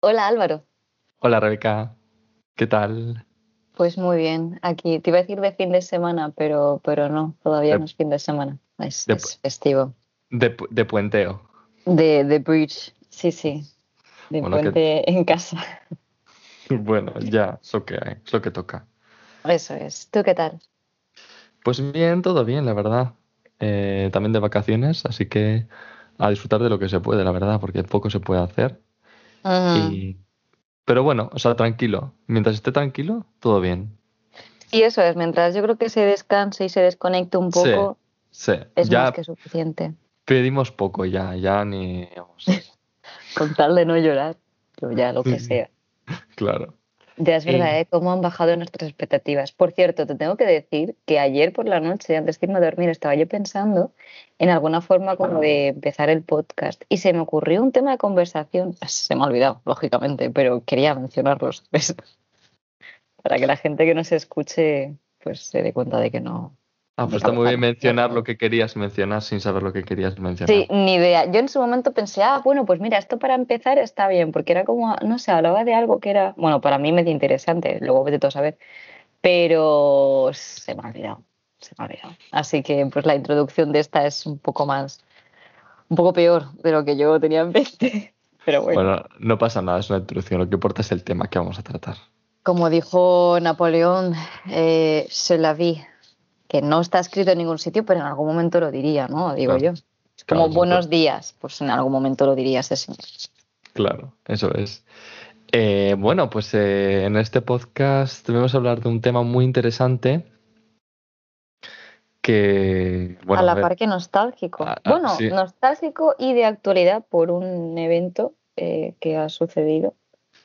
Hola Álvaro. Hola Rebeca, ¿qué tal? Pues muy bien, aquí te iba a decir de fin de semana, pero, pero no, todavía De- no es fin de semana, es, de- es festivo. De, pu- de puenteo. De, de bridge, sí, sí, de Bueno, que- puente en casa. Bueno, ya, es lo que hay, es lo que toca. Eso es. ¿Tú qué tal? Pues bien, todo bien, la verdad. Eh, también de vacaciones, así que a disfrutar de lo que se puede, la verdad, porque poco se puede hacer. Y... Pero bueno, o sea, tranquilo. Mientras esté tranquilo, todo bien. Y eso es, mientras yo creo que se descanse y se desconecte un poco, Sí, es ya más que suficiente. pedimos poco, ya, ya ni... Con tal de no llorar, pero ya lo que sea. claro. Ya es verdad, ¿eh? Cómo han bajado nuestras expectativas. Por cierto, te tengo que decir que ayer por la noche, antes de irme a dormir, estaba yo pensando en alguna forma como de empezar el podcast y se me ocurrió un tema de conversación. Se me ha olvidado, lógicamente, pero quería mencionarlo, ¿sabes? Para que la gente que nos escuche pues se dé cuenta de que no. Ah, pues está muy bien mencionar lo que querías mencionar sin saber lo que querías mencionar. Sí, ni idea. Yo en su momento pensé, ah, bueno, pues mira, esto para empezar está bien, porque era como, no sé, hablaba de algo que era, bueno, para mí medio interesante, luego vete tú a saber, pero se me ha olvidado, se me ha olvidado. Así que pues la introducción de esta es un poco más, un poco peor de lo que yo tenía en mente, pero bueno. Bueno, no pasa nada, es una introducción. Lo que importa es el tema que vamos a tratar. Como dijo Napoleón, eh, se la vi, que no está escrito en ningún sitio, pero en algún momento lo diría, ¿no? Digo Claro. yo. Como Claro, buenos días, pues en algún momento lo diría ese señor. Claro, eso es. Eh, bueno, pues eh, en este podcast vamos a hablar de un tema muy interesante que, bueno, a la ver, par que nostálgico. Ah, ah, bueno, sí. nostálgico y de actualidad por un evento eh, que ha sucedido.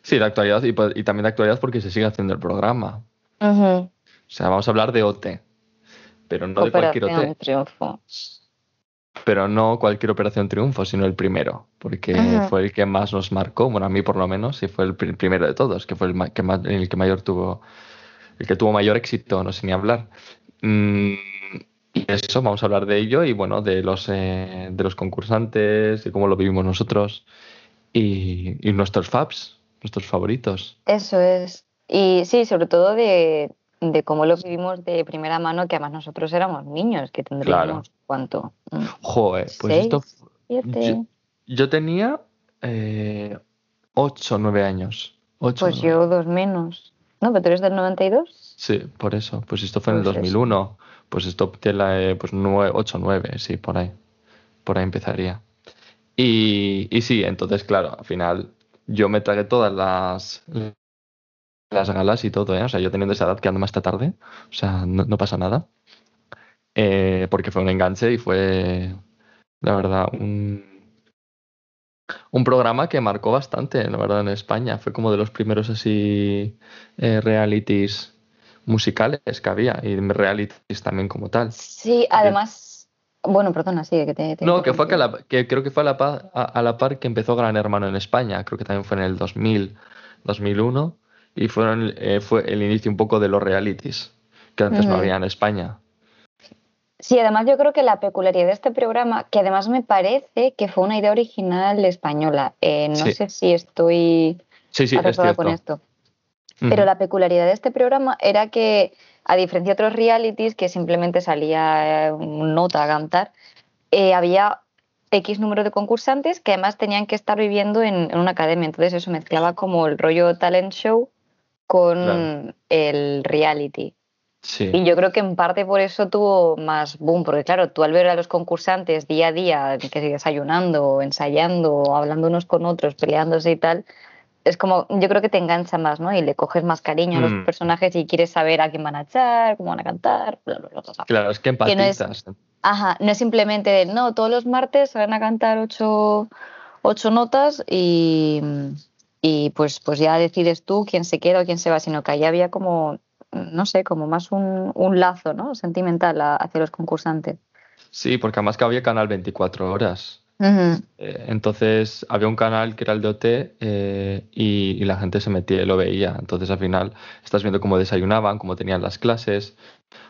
sí, de actualidad y, también de actualidad porque se sigue haciendo el programa. O sea, vamos a hablar de OT, pero no de cualquier Operación OT, Triunfo. pero no cualquier Operación Triunfo, sino el primero, porque fue el que más nos marcó, bueno, a mí por lo menos, y fue el pri- primero de todos, que fue el que más, el que mayor tuvo, el que tuvo mayor éxito, no sé ni hablar. Mm, y eso, vamos a hablar de ello y bueno, de los, eh, de los concursantes, de cómo lo vivimos nosotros y, y nuestros faps, nuestros favoritos. Eso es. Y sí, sobre todo de, de cómo lo vivimos de primera mano, que además nosotros éramos niños, que tendríamos cuánto. Mm, Joder, pues ¿Seis? esto, yo, yo tenía eh, 8 o 9 años. Ocho, Pues nueve. yo dos menos. ¿No? ¿Pero tú eres del 92? Sí, por eso. Pues esto fue en el Pues eso. 2001. Pues esto tiene la, eh, pues 8 o 9, sí, por ahí. Por ahí empezaría. Y, y sí, entonces, claro, al final yo me tragué todas las, las galas y todo, ¿eh? O sea, yo teniendo esa edad quedándome hasta tarde, o sea, no, no pasa nada. Eh, porque fue un enganche y fue, la verdad, un, un programa que marcó bastante, la verdad, en España. Fue como de los primeros así eh, realities musicales que había y realities también como tal. Sí, además. Bueno, perdona, sigue que te. te No, que fue que, la- que creo que fue a la, pa- a, a la par que empezó Gran Hermano en España. Creo que también fue en el 2000, 2001 y fueron, eh, fue el inicio un poco de los realities que antes no había en España. Sí, además yo creo que la peculiaridad de este programa, que además me parece que fue una idea original española, eh, no Sí. sé si estoy Sí, sí, es con esto, pero la peculiaridad de este programa era que, a diferencia de otros realities que simplemente salía eh, un nota a cantar, eh, había X número de concursantes que además tenían que estar viviendo en, en una academia. Entonces eso mezclaba como el rollo talent show con Claro. el reality. Sí. Y yo creo que en parte por eso tuvo más boom, porque claro, tú al ver a los concursantes día a día, que sigue desayunando, ensayando, hablando unos con otros, peleándose y tal, es como, yo creo que te engancha más, ¿no? Y le coges más cariño a los Mm. personajes y quieres saber a quién van a echar, cómo van a cantar, bla, bla, bla, bla. Claro, es que Que no es- empatizas. Ajá, no es simplemente, de, no, todos los martes van a cantar ocho, ocho notas y, y pues, pues ya decides tú quién se queda o quién se va, sino que ahí había como, no sé, como más un, un lazo, ¿no? Sentimental a- hacia los concursantes. Sí, porque además que había canal 24 horas. Eh, entonces había un canal que era el de OT eh, y, la gente se metía y lo veía. Entonces al final estás viendo cómo desayunaban, cómo tenían las clases,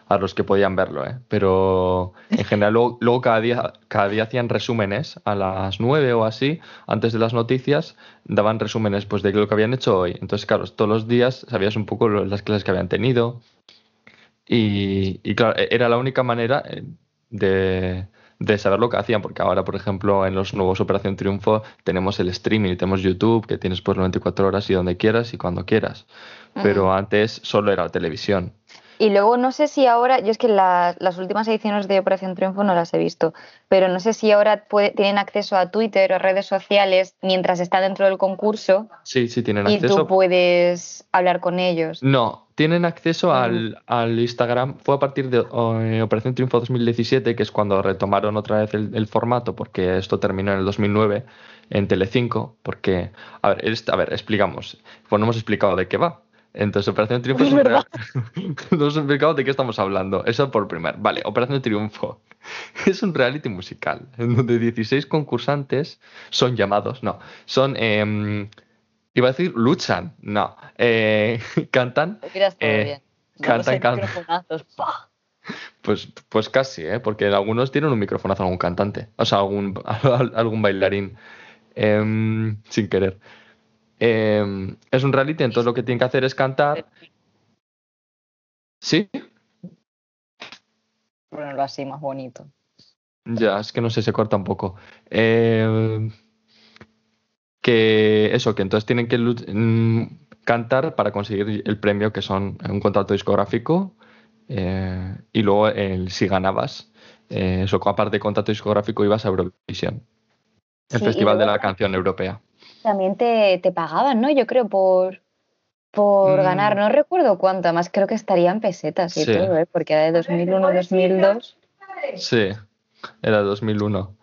a los que podían verlo. ¿eh? Pero en general luego, cada, día, cada día hacían resúmenes a las nueve o así, antes de las noticias, daban resúmenes pues, de lo que habían hecho hoy. Entonces claro, todos los días sabías un poco las clases que habían tenido. Y, y claro, e-, era la única manera de de saber lo que hacían, porque ahora, por ejemplo, en los nuevos Operación Triunfo tenemos el streaming, tenemos YouTube, que tienes por 94 horas y donde quieras y cuando quieras. Pero antes solo era la televisión. Y luego no sé si ahora, yo es que las últimas ediciones de Operación Triunfo no las he visto, pero no sé si ahora tienen acceso a Twitter o redes sociales mientras está dentro del concurso. Sí, sí, tienen acceso. Y tú puedes hablar con ellos. No, tienen acceso al, Instagram. Fue a partir de eh, Operación Triunfo 2017, que es cuando retomaron otra vez el, formato, porque esto terminó en el 2009 en Telecinco. Porque, a ver, a ver, explicamos. Pues no hemos explicado de qué va. Entonces, Operación Triunfo es, un real... no hemos explicado de qué estamos hablando. Eso por primer. Vale, Operación Triunfo es un reality musical en donde 16 concursantes son llamados, no, son. Em, iba a decir luchan, no, eh, cantan. Eh, cantan, cantan. Pues, pues casi, ¿eh? porque algunos tienen un microfonazo algún cantante, o sea, algún, algún bailarín em, sin querer. Em, es un reality, entonces lo que tienen que hacer es cantar. ¿Sí? Ponerlo así más bonito. Ya, es que no sé, se corta un poco. Em, que eso, que entonces tienen que mm, cantar para conseguir el premio, que son un contrato discográfico. Eh, y luego, el, si ganabas, eh, eso, aparte de contrato discográfico, ibas a Eurovisión, el Festival de la Canción Europea también te, te pagaban, ¿no? Yo creo por, por mm. ganar, no recuerdo cuánto, además creo que estarían pesetas y todo, ¿eh? porque era de 2001, 2002. Sí, era de 2001.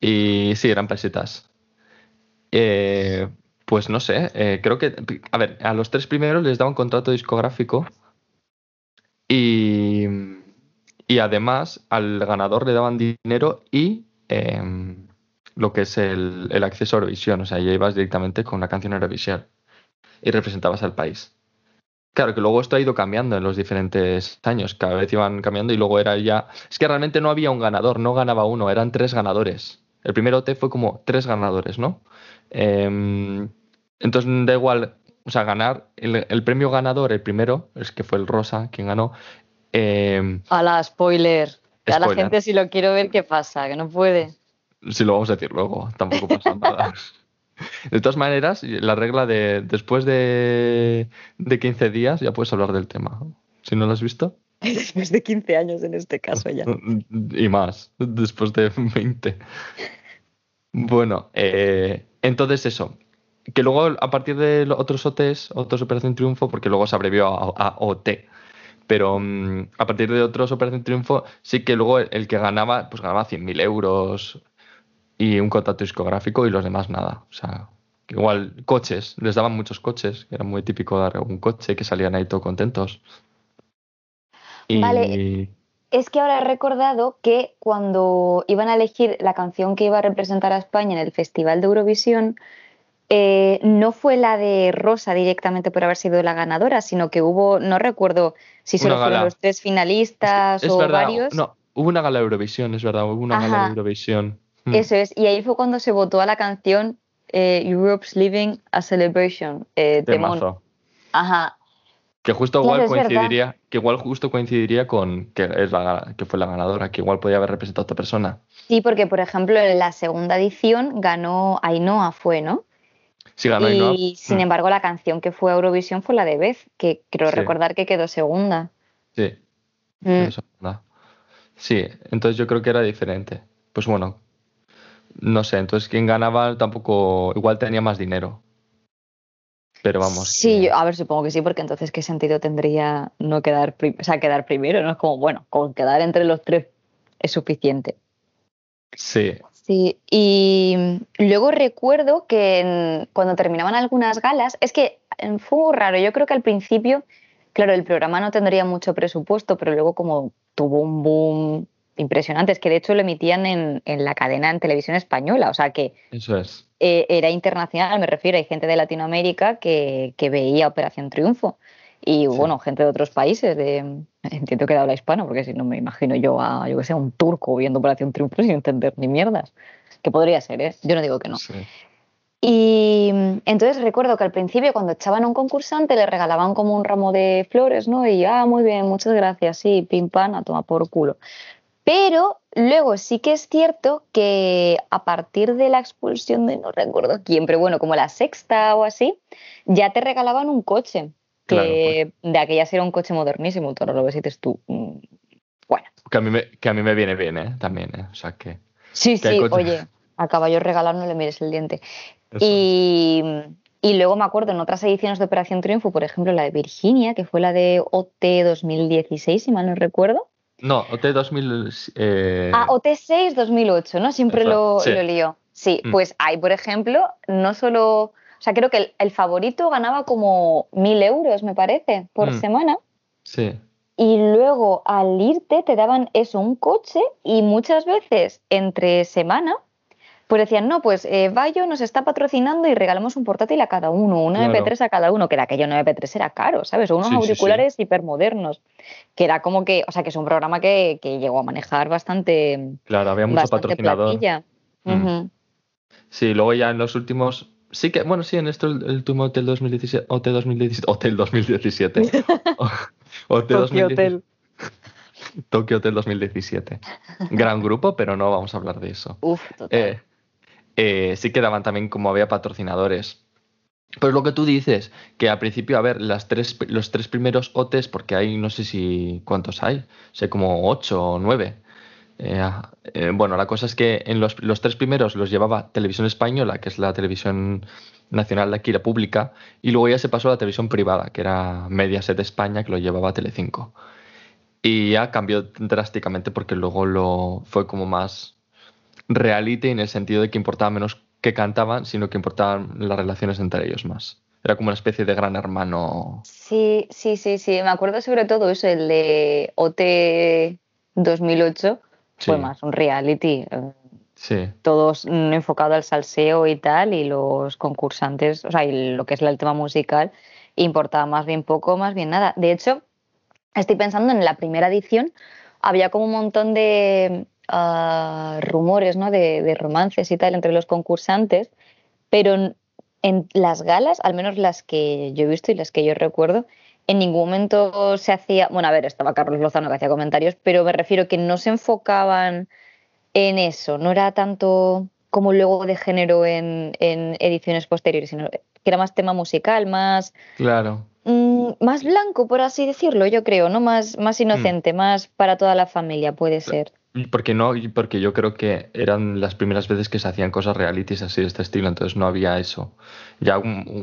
Y sí, eran pesetas. Eh, pues no sé, eh, creo que, a ver, a los tres primeros les daban contrato discográfico y, y además al ganador le daban dinero y em, lo que es el, acceso a Eurovisión. O sea, ya ibas directamente con una canción Eurovisión y representabas al país. Claro que luego esto ha ido cambiando en los diferentes años, cada vez iban cambiando y luego era ya... Es que realmente no había un ganador, no ganaba uno, eran tres ganadores. El primer OT fue como tres ganadores, ¿no? Em, entonces da igual, o sea, ganar, el, premio ganador, el primero, es que fue el Rosa quien ganó. Eh, a la spoiler. A la gente si lo quiero ver qué pasa, que no puede. Si lo vamos a decir luego, tampoco pasa nada. De todas maneras, la regla de después de, de 15 días ya puedes hablar del tema. Si no lo has visto. Después de 15 años en este caso ya. Y más, después de 20. Bueno, eh, entonces eso. Que luego a partir de otros OTs, otros Operación Triunfo, porque luego se abrevió a, OT. Pero mm, a partir de otros Operación Triunfo, sí que luego el, que ganaba, pues ganaba 100.000 euros, y un contrato discográfico y los demás nada. O sea, igual coches, les daban muchos coches, que era muy típico dar un coche que salían ahí todos contentos. Vale. Es que ahora he recordado que cuando iban a elegir la canción que iba a representar a España en el Festival de Eurovisión, eh, no fue la de Rosa directamente por haber sido la ganadora, sino que hubo, no recuerdo si solo fueron los tres finalistas o varios. No, hubo una gala de Eurovisión, es verdad, hubo una gala de Eurovisión. Mm. Eso es, y ahí fue cuando se votó a la canción eh, Europe's Living a Celebration. Eh, Ajá. Que justo igual coincidiría, que igual justo coincidiría con que es la que fue la ganadora, que igual podía haber representado a otra persona. Sí, porque por ejemplo en la segunda edición ganó Ainhoa, fue, ¿no? Sí, ganó Ainhoa. Y sin mm. embargo la canción que fue a Eurovisión fue la de Beth, que creo recordar que quedó segunda. Sí. Mm. Sí, entonces yo creo que era diferente. Pues bueno, no sé, entonces quien ganaba tampoco, igual tenía más dinero. Pero vamos. Sí, a ver, supongo que sí, porque entonces qué sentido tendría no quedar, o sea, quedar primero, ¿no? Es como, bueno, con quedar entre los tres es suficiente. Sí. Sí, y luego recuerdo que cuando terminaban algunas galas, es que fue muy raro, yo creo que al principio, claro, el programa no tendría mucho presupuesto, pero luego como tuvo un boom impresionantes, que de hecho lo emitían en, la cadena en televisión española, o sea que Eso es. Eh, era internacional, me refiero, hay gente de Latinoamérica que, veía Operación Triunfo y bueno, gente de otros países, de, entiendo que de habla hispana, porque si no me imagino yo a, yo que sé, un turco viendo Operación Triunfo sin entender ni mierdas, que podría ser, ¿eh? yo no digo que no. Y entonces recuerdo que al principio cuando echaban a un concursante le regalaban como un ramo de flores, ¿no? Y, ah, muy bien, muchas gracias, sí, pim pam, a tomar por culo. Pero luego sí que es cierto que a partir de la expulsión de no recuerdo quién, pero bueno, como la sexta o así, ya te regalaban un coche. Que pues. de aquella era un coche modernísimo, tú ahora lo ves tú. Mm, bueno. Que a mí me, que a mí me viene bien, ¿eh? También, ¿eh? O sea que. Sí, sí, oye, a caballo regalar no le mires el diente. Y, y, luego me acuerdo en otras ediciones de Operación Triunfo, por ejemplo, la de Virginia, que fue la de OT 2016, si mal no recuerdo. No, OT 2000. Eh... Ah, OT 6 2008, ¿no? Siempre lo, lo, lío. Sí, mm. pues ahí, por ejemplo, no solo. O sea, creo que el, favorito ganaba como mil euros, me parece, por mm. semana. Sí. Y luego al irte te daban eso, un coche, y muchas veces entre semana pues decían, no, pues eh, Bayo nos está patrocinando y regalamos un portátil a cada uno, un MP3 a cada uno, que era aquello un MP3 era caro, ¿sabes? O unos auriculares hipermodernos, que era como que, o sea, que es un programa que, llegó a manejar bastante. Claro, había mucho patrocinador. Mm. Sí, luego ya en los últimos. Sí que, bueno, sí, en esto el, último Hotel 2017, Hotel 2017, Hotel 2017. Hotel 2017. Tokyo Hotel 2017. Gran grupo, pero no vamos a hablar de eso. Uf, total. Eh, eh, sí quedaban también como había patrocinadores. Pues lo que tú dices, que al principio, a ver, las tres, los tres primeros OTs, porque hay no sé si cuántos hay, sé como ocho o nueve. Eh, eh, bueno, la cosa es que en los, tres primeros los llevaba Televisión Española, que es la televisión nacional de aquí, la pública, y luego ya se pasó a la televisión privada, que era Mediaset España, que lo llevaba Telecinco. Y ya cambió drásticamente porque luego lo fue como más reality en el sentido de que importaba menos que cantaban, sino que importaban las relaciones entre ellos más. Era como una especie de gran hermano. Sí, sí, sí, sí. Me acuerdo sobre todo eso, el de OT 2008. Fue más un reality. Eh, sí. Todos enfocados al salseo y tal, y los concursantes, o sea, y lo que es el tema musical, importaba más bien poco, más bien nada. De hecho, estoy pensando en la primera edición, había como un montón de rumores ¿no? de, romances y tal entre los concursantes, pero en, las galas, al menos las que yo he visto y las que yo recuerdo, en ningún momento se hacía, bueno, a ver, estaba Carlos Lozano que hacía comentarios, pero me refiero que no se enfocaban en eso, no era tanto como luego de género en, ediciones posteriores, sino que era más tema musical, más... Claro. Mm, más blanco, por así decirlo, yo creo, ¿no? Más, más inocente, mm. más para toda la familia, puede ser. Porque no, porque yo creo que eran las primeras veces que se hacían cosas realities así de este estilo, entonces no había eso. Ya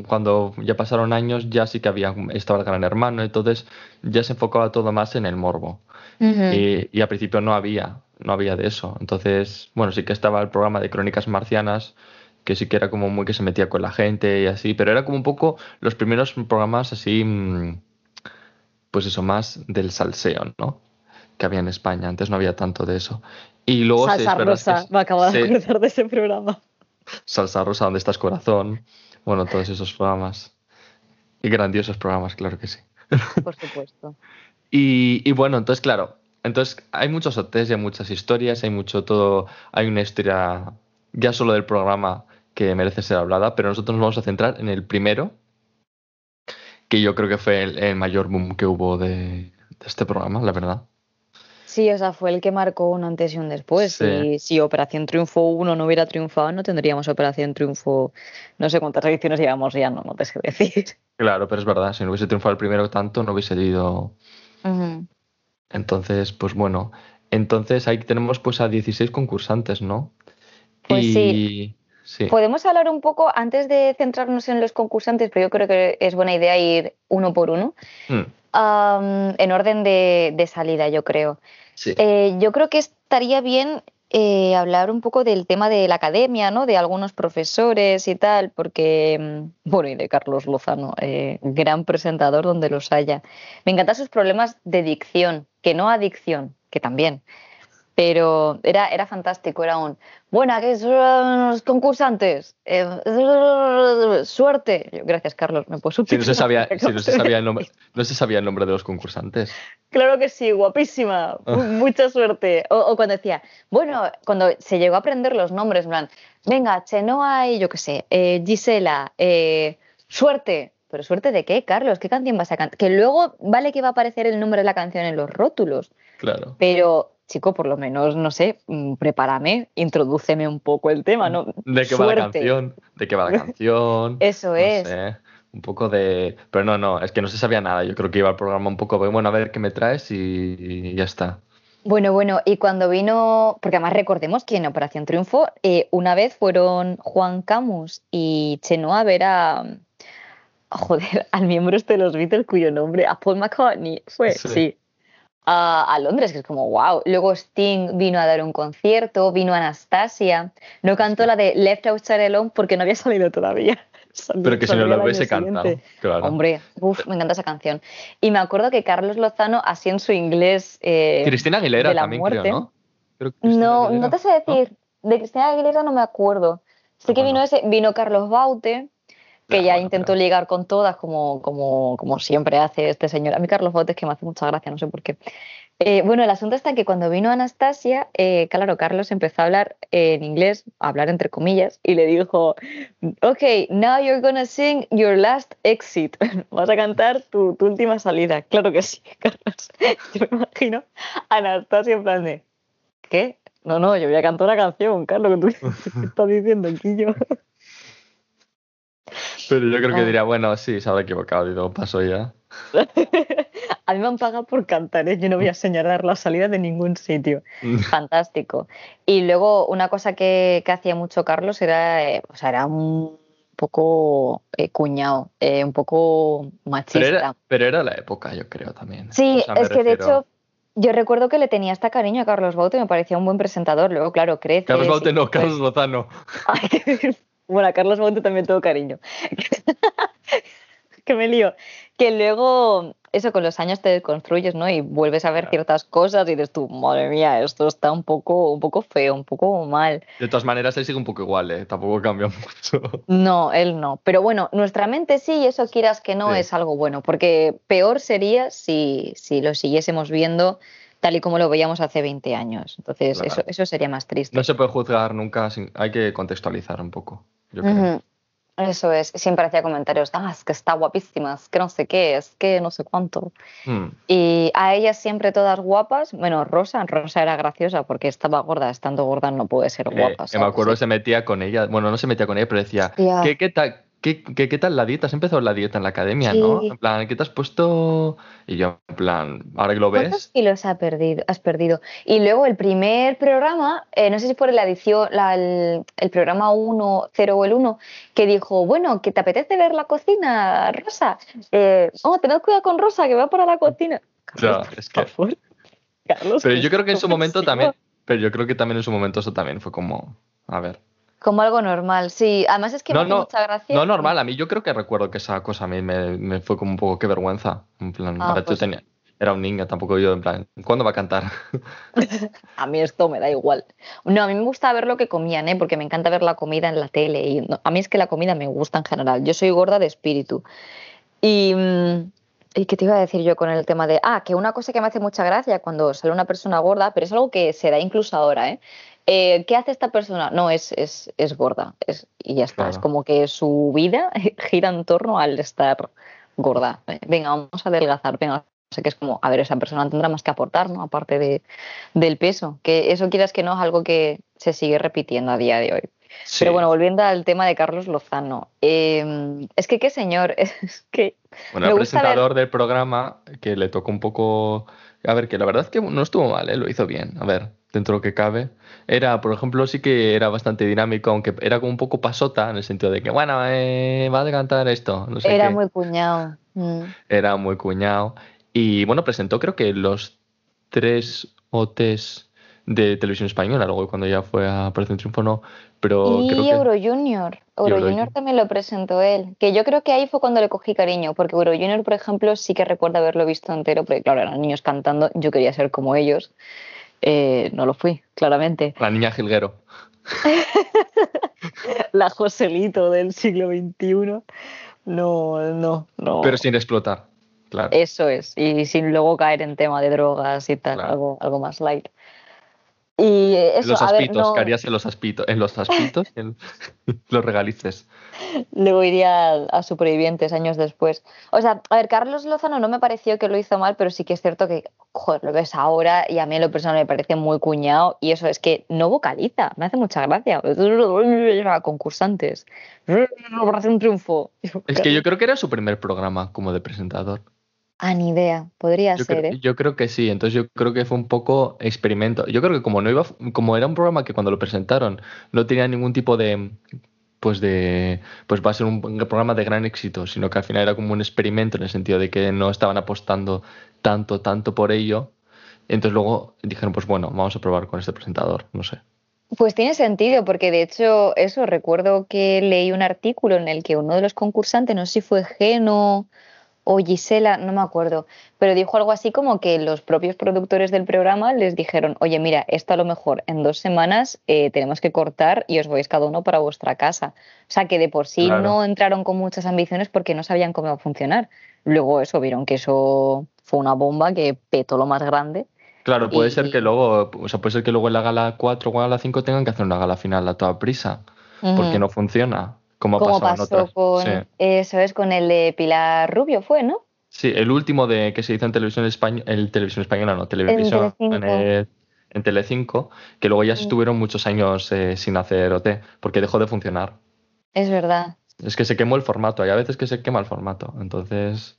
cuando ya pasaron años, ya sí que había estaba el Gran Hermano, entonces ya se enfocaba todo más en el morbo. y, y, al principio no había, no había de eso. Entonces, bueno, sí que estaba el programa de Crónicas Marcianas, que sí que era como muy que se metía con la gente y así, pero era como un poco los primeros programas así, mm, pues eso, más del salseo, ¿no? Que había en España. Antes no había tanto de eso. Y luego Salsa Rosa, me acabo de acordar de ese programa. Salsa Rosa, ¿dónde estás corazón? Bueno, todos esos programas. Y grandiosos programas, claro que sí. Por supuesto. y, bueno, entonces, claro, entonces hay muchos hoteles y hay muchas historias, hay mucho todo, hay una historia ya solo del programa que merece ser hablada, pero nosotros nos vamos a centrar en el primero, que yo creo que fue el, mayor boom que hubo de este programa, la verdad. Sí, o sea, fue el que marcó un antes y un después. Y si Operación Triunfo 1 no hubiera triunfado, no tendríamos Operación Triunfo, no sé cuántas ediciones llevamos ya, no, no te sé decir. Claro, pero es verdad, si no hubiese triunfado el primero tanto, no hubiese ido. Entonces, pues bueno, entonces ahí tenemos pues a 16 concursantes, ¿no? Pues sí. Podemos hablar un poco, antes de centrarnos en los concursantes, pero yo creo que es buena idea ir uno por uno. Mm. en orden de, salida, yo creo. Eh, yo creo que estaría bien eh, hablar un poco del tema de la academia, ¿no? De algunos profesores y tal, porque, mm, bueno, y de Carlos Lozano, eh, gran presentador donde los haya. Me encantan sus problemas de dicción, que no adicción, que también. Pero era, era fantástico, era un, bueno, aquí son los concursantes, eh, suerte. Gracias, Carlos, me puedo si no, se sabía, si no, se sabía el nombre, no se sabía el nombre de los concursantes. Claro que sí, guapísima, ah. mucha suerte. O, cuando decía, bueno, cuando se llegó a aprender los nombres, en plan, venga, Chenoa y yo qué sé, eh, Gisela, eh, suerte. ¿Pero suerte de qué, Carlos? ¿Qué canción vas a cantar? Que luego vale que va a aparecer el nombre de la canción en los rótulos. Claro. Pero chico, por lo menos, no sé, mm, prepárame, introdúceme un poco el tema, ¿no? ¿De qué va la canción? ¿De qué va la canción? Eso es. un poco de... Pero no, no, es que no se sabía nada. Yo creo que iba al programa un poco, bueno, a ver qué me traes y ya está. Bueno, bueno, y cuando vino, porque además recordemos que en Operación Triunfo eh, una vez fueron Juan Camus y Chenoa a ver a, joder, al miembro este de los Beatles cuyo nombre, a Paul McCartney, fue, sí a, Londres, que es como wow. Luego Sting vino a dar un concierto, vino Anastasia. No cantó la de Left Outside Alone porque no había salido todavía. Pero que si no lo hubiese cantado. Hombre, uf, me encanta esa canción. Y me acuerdo que Carlos Lozano, así en su inglés. Eh, Cristina Aguilera también, creo, ¿no? no, no te sé decir. De Cristina Aguilera no me acuerdo. Sé que vino ese, vino Carlos Baute, que ya intentó ligar con todas, como, como, como, siempre hace este señor. A mí Carlos Botes, que me hace mucha gracia, no sé por qué. Eh, bueno, el asunto está que cuando vino Anastasia, eh, claro, Carlos empezó a hablar en inglés, a hablar entre comillas, y le dijo, ok, now you're gonna sing your last exit. Vas a cantar tu, tu última salida. Claro que sí, Carlos. Yo me imagino a Anastasia en plan de, ¿qué? No, no, yo voy a cantar una canción, Carlos, que tú estás diciendo aquí yo. Pero yo creo que ah. diría, bueno, sí, se habrá equivocado y todo pasó ya. a mí me han pagado por cantar, ¿eh? yo no voy a señalar la salida de ningún sitio. Fantástico. Y luego una cosa que, que hacía mucho Carlos era, eh, o sea, era un poco eh, cuñado, un poco machista. Pero era, la época, yo creo también. Sí, es que de hecho yo recuerdo que le tenía hasta cariño a Carlos Baute, me parecía un buen presentador. Luego, claro, crece. Carlos Baute no, Carlos Lozano. Ay, qué bueno, a Carlos Monte también tengo cariño. que me lío. Que luego, eso con los años te desconstruyes, ¿no? Y vuelves a ver ciertas cosas y dices tú, madre mía, esto está un poco, un poco feo, un poco mal. De todas maneras, él sigue un poco igual, ¿eh? Tampoco cambia mucho. No, él no. Pero bueno, nuestra mente sí, y eso quieras que no, es algo bueno, porque peor sería si, si lo siguiésemos viendo tal y como lo veíamos hace 20 años. Entonces, eso, eso sería más triste. No se puede juzgar nunca, hay que contextualizar un poco. Yo creo. Eso es, siempre hacía comentarios, ah, es que está guapísima, es que no sé qué, es que no sé cuánto. Hmm. Y a ellas siempre todas guapas, bueno, Rosa, Rosa era graciosa porque estaba gorda, estando gorda no puede ser eh, guapa. me acuerdo se metía con ella, bueno, no se metía con ella, pero decía, ¿qué, qué, tal, ¿Qué, tal la dieta? Has empezado la dieta en la academia, ¿no? En plan, ¿qué te has puesto? Y yo, en plan, ahora que lo ves. ¿Cuántos kilos has perdido? Has perdido? Y luego el primer programa, eh, no sé si fue la edición, el, programa 1, 0 o el 1, que dijo, bueno, ¿que te apetece ver la cocina, Rosa? Eh, oh, tened cuidado con Rosa, que va para la cocina. Carlos, es que. Carlos, pero yo creo que en su momento también. Pero yo creo que también en su momento eso también fue como. A ver. Como algo normal, sí. Además es que me hace mucha gracia. No, normal. A mí yo creo que recuerdo que esa cosa a mí me, fue como un poco que vergüenza. En plan, ah, pues tenía, era un niño, tampoco yo en plan, ¿cuándo va a cantar? a mí esto me da igual. No, a mí me gusta ver lo que comían, ¿eh? porque me encanta ver la comida en la tele. Y a mí es que la comida me gusta en general. Yo soy gorda de espíritu. Y, mm, ¿Y qué te iba a decir yo con el tema de, ah, que una cosa que me hace mucha gracia cuando sale una persona gorda, pero es algo que se da incluso ahora, ¿eh? Eh, ¿qué hace esta persona? No, es, es, es gorda es, y ya está. Es como que su vida gira en torno al estar gorda. Eh, venga, vamos a adelgazar, venga. sé que es como, a ver, esa persona tendrá más que aportar, ¿no? Aparte de, del peso. Que eso quieras que no es algo que se sigue repitiendo a día de hoy. Pero bueno, volviendo al tema de Carlos Lozano. Em, es que qué señor, es que... Bueno, el presentador del programa que le tocó un poco... A ver, que la verdad es que no estuvo mal, ¿eh? lo hizo bien. A ver, dentro de lo que cabe. Era, por ejemplo, sí que era bastante dinámico, aunque era como un poco pasota, en el sentido de que, bueno, eh, va a cantar esto. No era muy cuñado. Mm. Era muy cuñado. Y bueno, presentó creo que los tres OTs de televisión española, luego cuando ya fue a Operación Triunfo no, pero y creo Euro Junior, Euro, Junior también lo presentó él, que yo creo que ahí fue cuando le cogí cariño, porque Euro Junior, por ejemplo, sí que recuerdo haberlo visto entero, porque claro, eran niños cantando, yo quería ser como ellos, Eh, no lo fui, claramente. La niña Gilguero. la Joselito del siglo XXI. No, no, no. Pero sin explotar, claro. Eso es, y sin luego caer en tema de drogas y tal, algo, algo más light. Y eso, los aspitos, ¿qué harías en los aspitos? En los aspitos, en los regalices. Luego iría a, Supervivientes años después. O sea, a ver, Carlos Lozano no me pareció que lo hizo mal, pero sí que es cierto que, joder, lo ves ahora y a mí en lo personal me parece muy cuñado. Y eso es que no vocaliza, me hace mucha gracia. Concursantes. un triunfo. Es que yo creo que era su primer programa como de presentador. Ah, ni idea, podría ser, ¿eh? Yo creo que sí, entonces yo creo que fue un poco experimento. Yo creo que como no iba, como era un programa que cuando lo presentaron no tenía ningún tipo de, pues de, pues va a ser un programa de gran éxito, sino que al final era como un experimento en el sentido de que no estaban apostando tanto, tanto por ello. Entonces luego dijeron, pues bueno, vamos a probar con este presentador, no sé. Pues tiene sentido, porque de hecho, eso, recuerdo que leí un artículo en el que uno de los concursantes, no sé si fue Geno o Gisela, no me acuerdo, pero dijo algo así como que los propios productores del programa les dijeron, oye, mira, esto a lo mejor en dos semanas eh, tenemos que cortar y os vais cada uno para vuestra casa. O sea, que de por sí no entraron con muchas ambiciones porque no sabían cómo iba a funcionar. Luego eso, vieron que eso fue una bomba que petó lo más grande. Claro, puede ser que luego, o sea, puede ser que luego en la gala 4 o en la 5 tengan que hacer una gala final a toda prisa, porque no funciona. Como, pasó con eso es con el de Pilar Rubio fue, ¿no? Sí, el último de que se hizo en televisión española, en televisión española, no, televisión en, en, Telecinco, que luego ya estuvieron muchos años eh, sin hacer OT, porque dejó de funcionar. Es verdad. Es que se quemó el formato, hay a veces que se quema el formato, entonces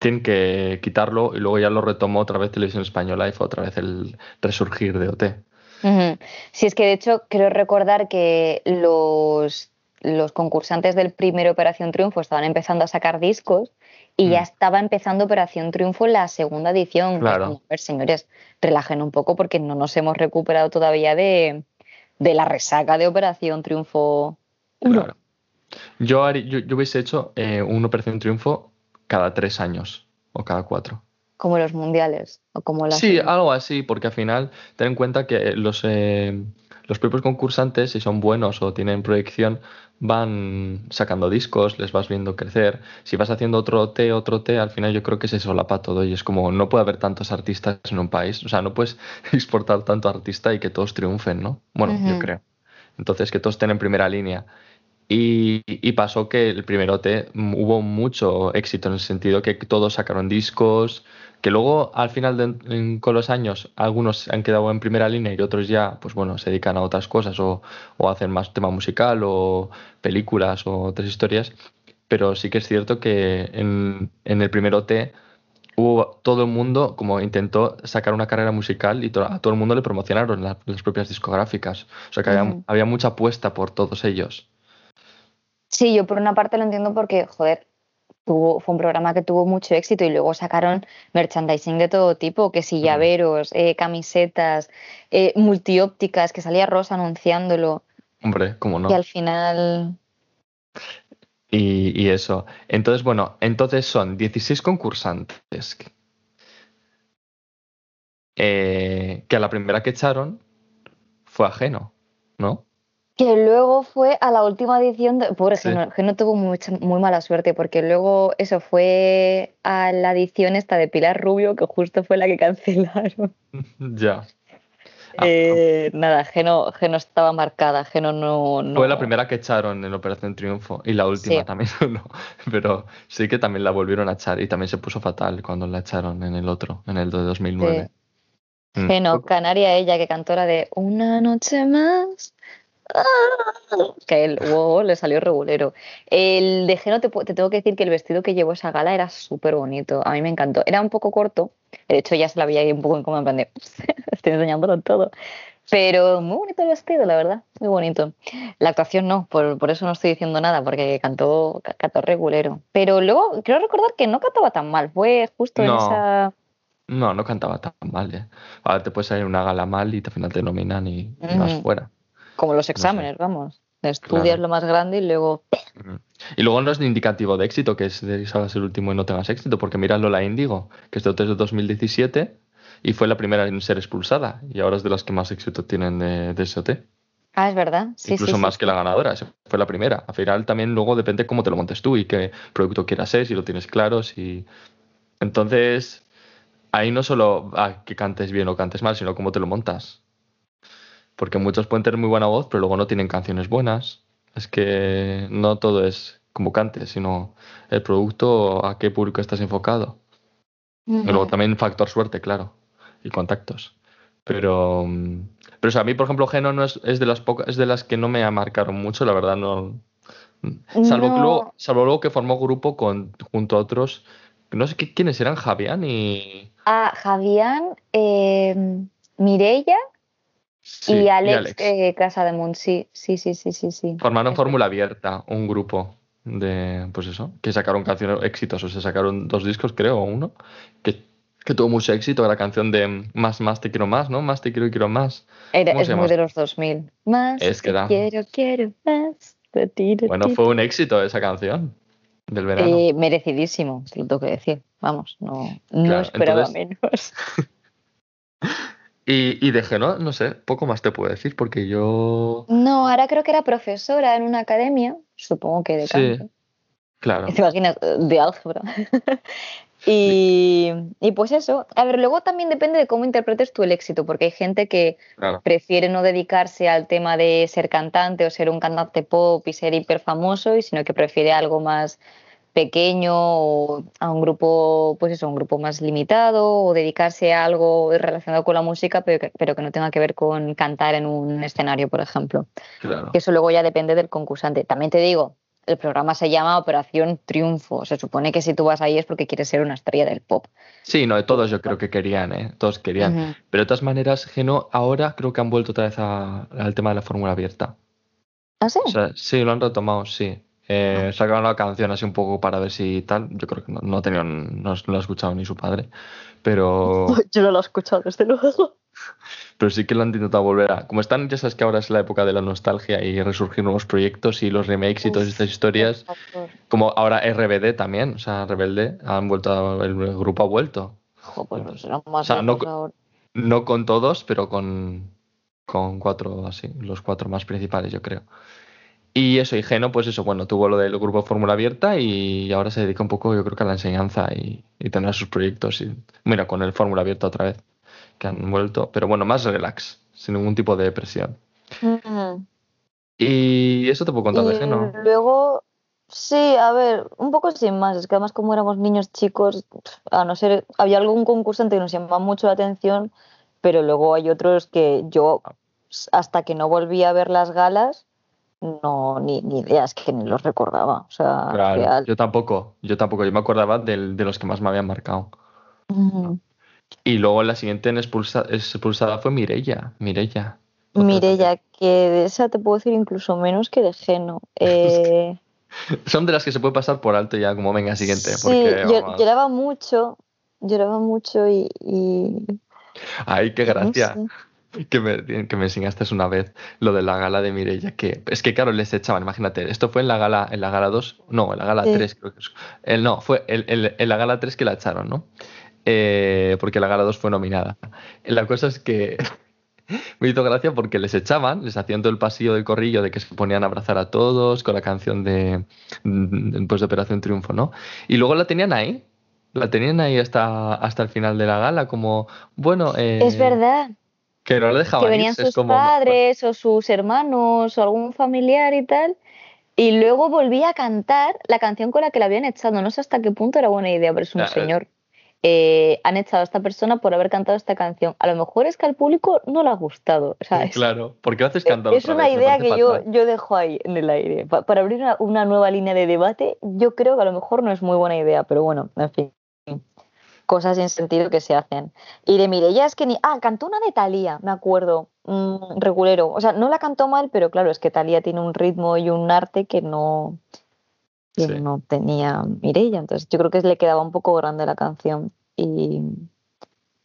tienen que quitarlo y luego ya lo retomó otra vez Televisión Española y fue otra vez el resurgir de OT. Sí, es que de hecho creo recordar que los los concursantes del primer Operación Triunfo estaban empezando a sacar discos y ya mm. estaba empezando Operación Triunfo la segunda edición. Claro. a ver, señores, relajen un poco porque no nos hemos recuperado todavía de, la resaca de Operación Triunfo Claro. Yo, yo, hubiese hecho eh, una Operación Triunfo cada tres años o cada cuatro. Como los mundiales o como las... Sí, algo así, porque al final ten en cuenta que los, eh, los propios concursantes, si son buenos o tienen proyección, van sacando discos, les vas viendo crecer. Si vas haciendo otro T, otro T, al final yo creo que se solapa todo y es como no puede haber tantos artistas en un país. O sea, no puedes exportar tanto artista y que todos triunfen, ¿no? Bueno, yo creo. Entonces, que todos estén en primera línea. Y, y, pasó que el primer OT hubo mucho éxito en el sentido que todos sacaron discos, que luego al final de, con los años algunos han quedado en primera línea y otros ya pues bueno se dedican a otras cosas o, o hacen más tema musical o películas o otras historias. Pero sí que es cierto que en, en el primer OT hubo todo el mundo como intentó sacar una carrera musical y a todo el mundo le promocionaron las propias discográficas. O sea que había, había mucha apuesta por todos ellos. Sí, yo por una parte lo entiendo porque, joder, fue un programa que tuvo mucho éxito y luego sacaron merchandising de todo tipo, que si llaveros, eh, camisetas, eh, multiópticas, que salía Rosa anunciándolo. Hombre, ¿cómo no? Y al final... Y, eso. Entonces, bueno, entonces son 16 concursantes eh, que a la primera que echaron fue ajeno, ¿no? Que luego fue a la última edición, de, pobre que no tuvo mucha, muy mala suerte, porque luego eso fue a la edición esta de Pilar Rubio, que justo fue la que cancelaron. ya. Ah, eh, nada, Geno, Geno estaba marcada, Geno no, Fue la primera que echaron en Operación Triunfo y la última también, no, pero sí que también la volvieron a echar y también se puso fatal cuando la echaron en el otro, en el de 2009. Mm. Geno, Canaria, ella que cantó la de Una noche más que el wow, le salió regulero. El de Geno, te, tengo que decir que el vestido que llevó esa gala era súper bonito. A mí me encantó. Era un poco corto. De hecho, ya se la veía ahí un poco incómoda, en plan de, estoy enseñándolo todo. Pero muy bonito el vestido, la verdad. Muy bonito. La actuación no, por, eso no estoy diciendo nada, porque cantó, cantó regulero. Pero luego, quiero recordar que no cantaba tan mal. Fue justo en esa. No, no cantaba tan mal. ¿eh? Ahora te puedes salir una gala mal y al final te nominan y, vas fuera. Como los exámenes, vamos. Estudias lo más grande y luego. Y luego no es ni indicativo de éxito que salgas el último y no tengas éxito, porque mira Lola Índigo, que es de 2017 y fue la primera en ser expulsada y ahora es de las que más éxito tienen de, de SOT. Ah, es verdad. Sí, Incluso sí, más sí. que la ganadora, fue la primera. Al final también luego depende cómo te lo montes tú y qué producto quieras ser, si lo tienes claro, si... Entonces, ahí no solo a que cantes bien o cantes mal, sino cómo te lo montas. Porque muchos pueden tener muy buena voz, pero luego no tienen canciones buenas. Es que no todo es como cantes, sino el producto, a qué público estás enfocado. Y luego también factor suerte, claro, y contactos. Pero, pero o sea, a mí, por ejemplo, Geno no es, es de las pocas, es de las que no me marcaron mucho, la verdad, no. Salvo, que luego, salvo luego que formó grupo con, junto a otros, no sé qué, quiénes eran, Javián y, Ah, Javián, eh, Mireia sí, y Alex, eh, Casa de Munt, sí, sí, sí, sí, sí, sí. Formaron. Fórmula Abierta, un grupo de, pues eso, que sacaron canciones exitosos, se sacaron dos discos, creo, o uno, que, que tuvo mucho éxito, la canción de Más, más, te quiero más, ¿no? Más te quiero y quiero más. Era, ¿Cómo es muy de los 2000. Más, Es que te da- quiero, quiero más. Ti, ti, ti, Bueno, fue un éxito esa canción del verano. Eh, merecidísimo, te lo tengo que decir. Vamos, no, no Claro, esperaba entonces- menos. Y, y no sé, poco más te puedo decir, porque yo. No, ahora creo que era profesora en una academia, supongo que de Sí. Claro. ¿Te imaginas? Eh, De álgebra. y, y pues eso. A ver, luego también depende de cómo interpretes tú el éxito, porque hay gente que claro. prefiere no dedicarse al tema de ser cantante o ser un cantante pop y ser hiper famoso, y sino que prefiere algo más pequeño o a un grupo, pues eso, un grupo más limitado o dedicarse a algo relacionado con la música, pero que, pero que no tenga que ver con cantar en un escenario, por ejemplo. claro. Que eso luego ya depende del concursante. También te digo, el programa se llama Operación Triunfo. Se supone que si tú vas ahí es porque quieres ser una estrella del pop. Sí, no, todos yo creo que querían, ¿eh? Todos querían. Pero de todas maneras, Geno ahora creo que han vuelto otra vez a- al tema de la fórmula abierta. ¿Ah, sí? O sea, sí, lo han retomado, sí. Eh, sacaron la canción así un poco para ver si tal. Yo creo que no, no, tenían, no, no lo ha escuchado ni su padre. Pero, Yo no lo he escuchado, desde luego. pero sí que lo han intentado volver a. Como están, ya sabes que ahora es la época de la nostalgia y resurgir nuevos proyectos y los remakes y todas estas historias. Como ahora RBD también, o sea, Rebelde, han vuelto, a- el grupo ha vuelto. Jo, pues no más O sea, no ahora. No con todos, pero con, con cuatro así, los cuatro más principales, yo creo. Y eso, y Geno, pues eso, bueno, tuvo lo del grupo Fórmula Abierta y ahora se dedica un poco, yo creo que a la enseñanza y, y tendrá sus proyectos. Y, mira, con el Fórmula Abierta otra vez, que han vuelto, pero bueno, más relax, sin ningún tipo de presión. Y eso te puedo contar de Y Geno. luego, sí, a ver, un poco sin más. Es que además como éramos niños chicos, a no ser, había algún concursante que nos llamaba mucho la atención, pero luego hay otros que yo, hasta que no volví a ver las galas, no, ni, ni idea, es que ni los recordaba. O sea, Claro, real. yo tampoco, yo tampoco, yo me acordaba del- de los que más me habían marcado. Y luego la siguiente en expulsa- expulsada fue Mirella, Mirella. Mireia, que de esa te puedo decir incluso menos que de Geno. Eh, Son de las que se puede pasar por alto ya como venga siguiente. sí, Porque, yo- lloraba mucho, lloraba mucho y... y Ay, qué no gracia. sé. Que me, que me enseñaste una vez lo de la gala de Mirella, que es que claro, les echaban, imagínate, esto fue en la gala, en la gala 2, no, en la gala Sí. 3 creo que es. El, no, fue el- el- en la gala 3 que la echaron, ¿no? Eh, porque la gala 2 fue nominada. La cosa es que me hizo gracia porque les echaban, les hacían todo el pasillo del corrillo de que se ponían a abrazar a todos con la canción de, pues, de Operación Triunfo, ¿no? Y luego la tenían ahí, la tenían ahí hasta, hasta el final de la gala, como, bueno... eh, Es verdad, Que no le dejaban que venían irse, sus como, padres o sus hermanos o algún familiar y tal, y luego volvía a cantar la canción con la que la habían echado. No sé hasta qué punto era buena idea, pero es un señor. Eh, han echado a esta persona por haber cantado esta canción. A lo mejor es que al público no le ha gustado. O sea, es, Claro, ¿por qué haces cantar es otra una vez? Idea que yo, yo dejo ahí en el aire. Pa- para abrir una, una nueva línea de debate, yo creo que a lo mejor no es muy buena idea, pero bueno, en fin. Cosas sin sentido que se hacen. Y de Mireia es que ni. Ah, cantó una de Thalía, me acuerdo. mm, regulero. O sea, no la cantó mal, pero claro, es que Thalía tiene un ritmo y un arte que no. que Sí. no tenía Mireia. Entonces yo creo que le quedaba un poco grande la canción. Y,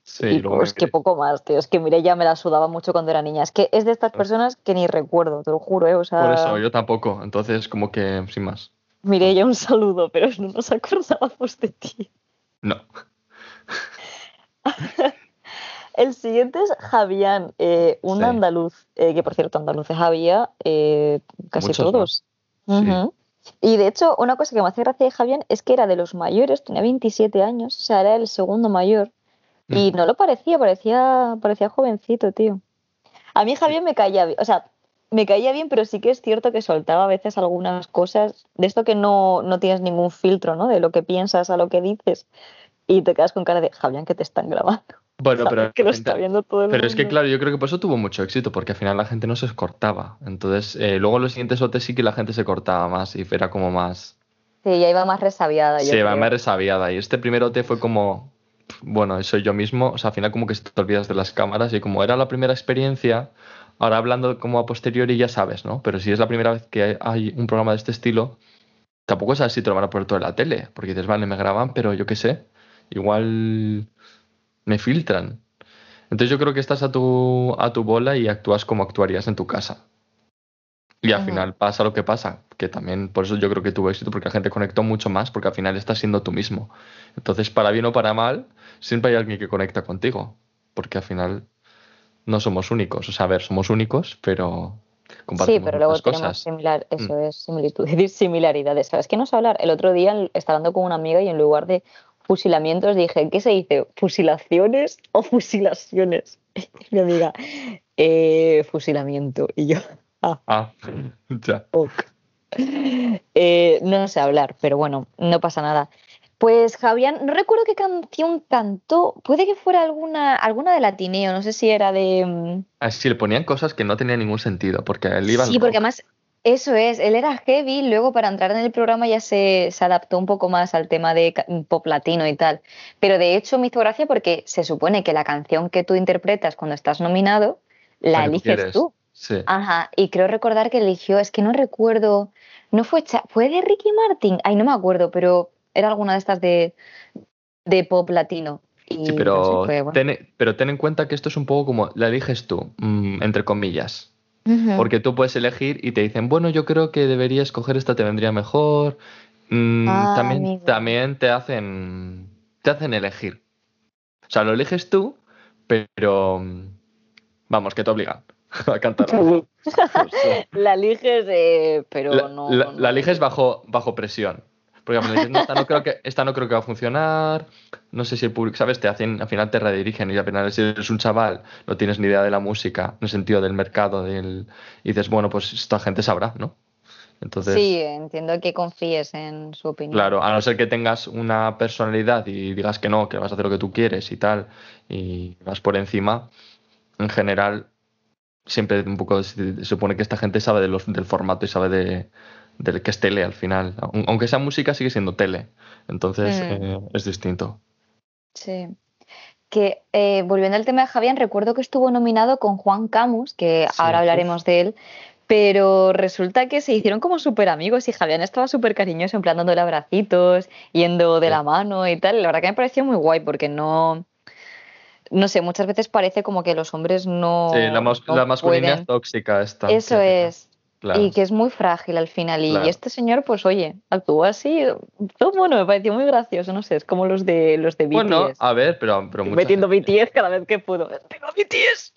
Sí, y luego pues que poco más, tío. Es que Mireia me la sudaba mucho cuando era niña. Es que es de estas personas que ni recuerdo, te lo juro, ¿eh? O sea, Por eso, yo tampoco. Entonces, como que, sin más. Mireia, un saludo, pero no nos acordábamos de ti. No. El siguiente es Javián, eh, un Sí. andaluz, eh, que por cierto, andaluces había eh, casi Muchos todos. Sí. Y de hecho, una cosa que me hace gracia de Javián es que era de los mayores, tenía 27 años, o sea, era el segundo mayor. Y Mm. no lo parecía, parecía, parecía jovencito, tío. A mí Javián me caía bien, o sea, me caía bien, pero sí que es cierto que soltaba a veces algunas cosas de esto que no, no tienes ningún filtro, ¿no? De lo que piensas a lo que dices. Y te quedas con cara de Javián que te están grabando. Bueno, Sabes pero, que lo está viendo todo el pero es que claro, yo creo que por eso tuvo mucho éxito, porque al final la gente no se cortaba. Entonces, eh, luego los siguientes OT sí que la gente se cortaba más y era como más... Sí, ya iba más resabiada. va creo. más resabiada. Y este primer OT fue como, bueno, soy yo mismo. O sea, al final como que te olvidas de las cámaras y como era la primera experiencia, ahora hablando como a posteriori ya sabes, ¿no? Pero si es la primera vez que hay un programa de este estilo, tampoco sabes si te lo van a poner todo en la tele. Porque dices, vale, me graban, pero yo qué sé, igual me filtran. Entonces yo creo que estás a tu, a tu bola y actúas como actuarías en tu casa. Y al final pasa lo que pasa, que también por eso yo creo que tuvo éxito, porque la gente conectó mucho más, porque al final estás siendo tú mismo. Entonces, para bien o para mal, siempre hay alguien que conecta contigo, porque al final no somos únicos. O sea, a ver, somos únicos, pero Sí, compartimos pero luego tenemos cosas. similar, eso es similitudes, similaridades. ¿Sabes qué nos hablar? El otro día estaba hablando con una amiga y en lugar de fusilamientos dije, ¿qué se dice? ¿Fusilaciones o fusilaciones? Mi amiga, "Eh, fusilamiento. Y yo, ah, Ah, ya. ok. Eh, no sé hablar, pero bueno, no pasa nada. Pues Javián, no recuerdo qué canción cantó, puede que fuera alguna, alguna de Latineo, no sé si era de... mm, Así le ponían cosas que no tenían ningún sentido, porque él iba Sí, porque rock. además eso es, él era heavy, luego para entrar en el programa ya se, se adaptó un poco más al tema de pop latino y tal. Pero de hecho me hizo gracia porque se supone que la canción que tú interpretas cuando estás nominado la eliges quieres. tú. Sí. Ajá, y creo recordar que eligió, es que no recuerdo, no fue, Cha- fue de Ricky Martin, ay, no me acuerdo, pero era alguna de estas de, de pop latino. Y Sí, no pero, sé, fue bueno. ten, pero ten en cuenta que esto es un poco como la eliges tú, mm, entre comillas. Porque tú puedes elegir y te dicen, bueno, yo creo que deberías coger esta, te vendría mejor. Mm, Ah, también, amigo. también te hacen, te hacen elegir. O sea, lo eliges tú, pero vamos, que te obligan a cantarlo. La eliges, eh, pero la, no, la- no- la eliges bajo, bajo presión. Porque no, esta, no creo que, esta no creo que va a funcionar. No sé si el público, ¿sabes? Te hacen, al final te redirigen y al final si eres un chaval, no tienes ni idea de la música, en el sentido del mercado, del, y dices, bueno, pues esta gente sabrá, ¿no? Entonces, Sí, entiendo que confíes en su opinión. claro, a no ser que tengas una personalidad y digas que no, que vas a hacer lo que tú quieres y tal, y vas por encima, en general, siempre un poco se se supone que esta gente sabe de los, del formato y sabe de, del que es tele al final. Aun- Aunque sea música, sigue siendo tele. Entonces, Mm. eh, es distinto. Sí. Que eh, volviendo al tema de Javián, recuerdo que estuvo nominado con Juan Camus, que Sí, ahora uf. hablaremos de él, pero resulta que se hicieron como súper amigos y Javián estaba súper cariñoso, en plan dándole abracitos, yendo de Sí. la mano y tal. La verdad que me pareció muy guay porque no, no sé, muchas veces parece como que los hombres no, Sí, la, mas- no la masculinidad pueden. tóxica esta. Eso es. Claro. Y que es muy frágil al final. Y Claro. este señor, pues oye, actuó así. Todo bueno, me pareció muy gracioso, no sé, es como los de los de BTS. Bueno, a ver, pero, pero metiendo gente- BTS cada vez que puedo. ¡Tengo BTS!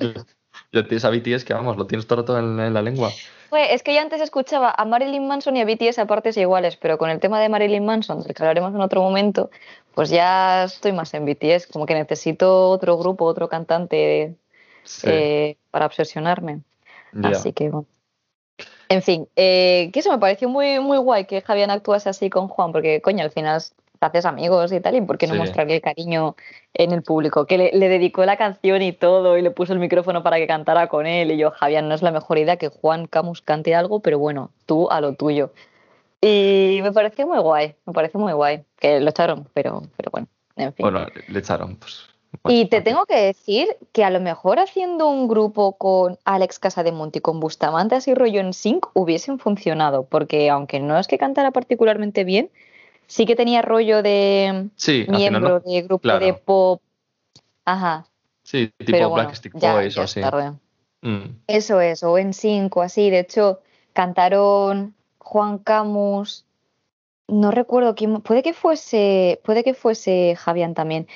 Yo tienes a BTS que vamos, lo tienes todo el rato en, en la lengua. Fue, es que yo antes escuchaba a Marilyn Manson y a BTS a partes iguales, pero con el tema de Marilyn Manson, del que hablaremos en otro momento, pues ya estoy más en BTS, como que necesito otro grupo, otro cantante Sí, eh, para obsesionarme. Así que bueno. En fin, eh, que eso me pareció muy, muy guay que Javián actuase así con Juan, porque coño, al final te haces amigos y tal, y por qué no Sí. mostrarle el cariño en el público, que le, le dedicó la canción y todo, y le puso el micrófono para que cantara con él, y yo, Javián, no es la mejor idea que Juan Camus cante algo, pero bueno, tú a lo tuyo. Y me pareció muy guay, me pareció muy guay, que lo echaron, pero, pero bueno, en fin. Bueno, le echaron, pues. Y te tengo que decir que a lo mejor haciendo un grupo con Alex Casademonte y con Bustamante así rollo en sync hubiesen funcionado, porque aunque no es que cantara particularmente bien, sí que tenía rollo de Sí, miembro no. de grupo claro. de pop. Ajá, Sí, tipo pero bueno, Black ya, Boys ya o así. Mm, Eso es, o en sync o así. De hecho, cantaron Juan Camus, no recuerdo quién, puede que fuese, puede que fuese Javián también.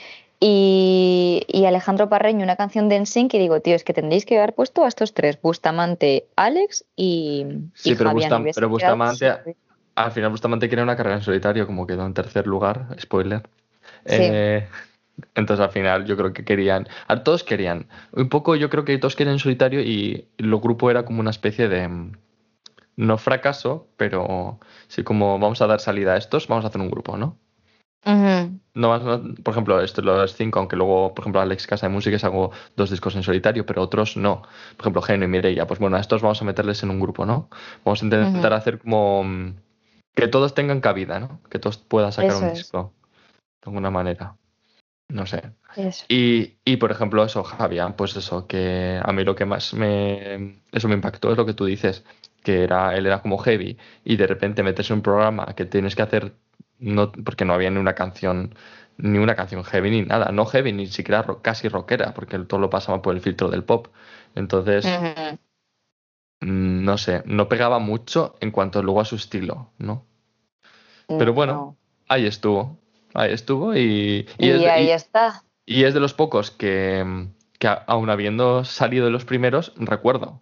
Y, y, Alejandro Parreño una canción de NSYNC y digo, tío, es que tendréis que haber puesto a estos tres, Bustamante, Alex y, sí, y pero, Fabián. Bustam- pero Bustamante, al final Bustamante quería una carrera en solitario, como quedó en tercer lugar, spoiler. Sí. Eh, entonces al final yo creo que querían, a todos querían, un poco yo creo que todos querían en solitario y el grupo era como una especie de, mm, no fracaso, pero sí como vamos a dar salida a estos, vamos a hacer un grupo, ¿no? No, más- no- por ejemplo, esto los cinco, aunque luego, por ejemplo, Alex Casa de Música hago dos discos en solitario, pero otros no. Por ejemplo, Geno y Mireia, pues bueno, a estos vamos a meterles en un grupo, ¿no? Vamos a intentar hacer como mm, que todos tengan cabida, ¿no? Que todos puedan sacar Eso un es. disco de alguna manera. No sé. Y, y, por ejemplo, eso, Javier, pues eso, que a mí lo que más me, eso me impactó es lo que tú dices, que era, él era como heavy y de repente meterse en un programa que tienes que hacer, no, porque no había ni una canción, ni una canción heavy ni nada, no heavy, ni siquiera casi rockera, porque todo lo pasaba por el filtro del pop. Entonces, mm, no sé, no pegaba mucho en cuanto luego a su estilo, ¿no? Pero bueno, No. ahí estuvo, ahí estuvo y, Y, es de- ahí y- está. y es de los pocos que, que a- aun habiendo salido de los primeros, recuerdo.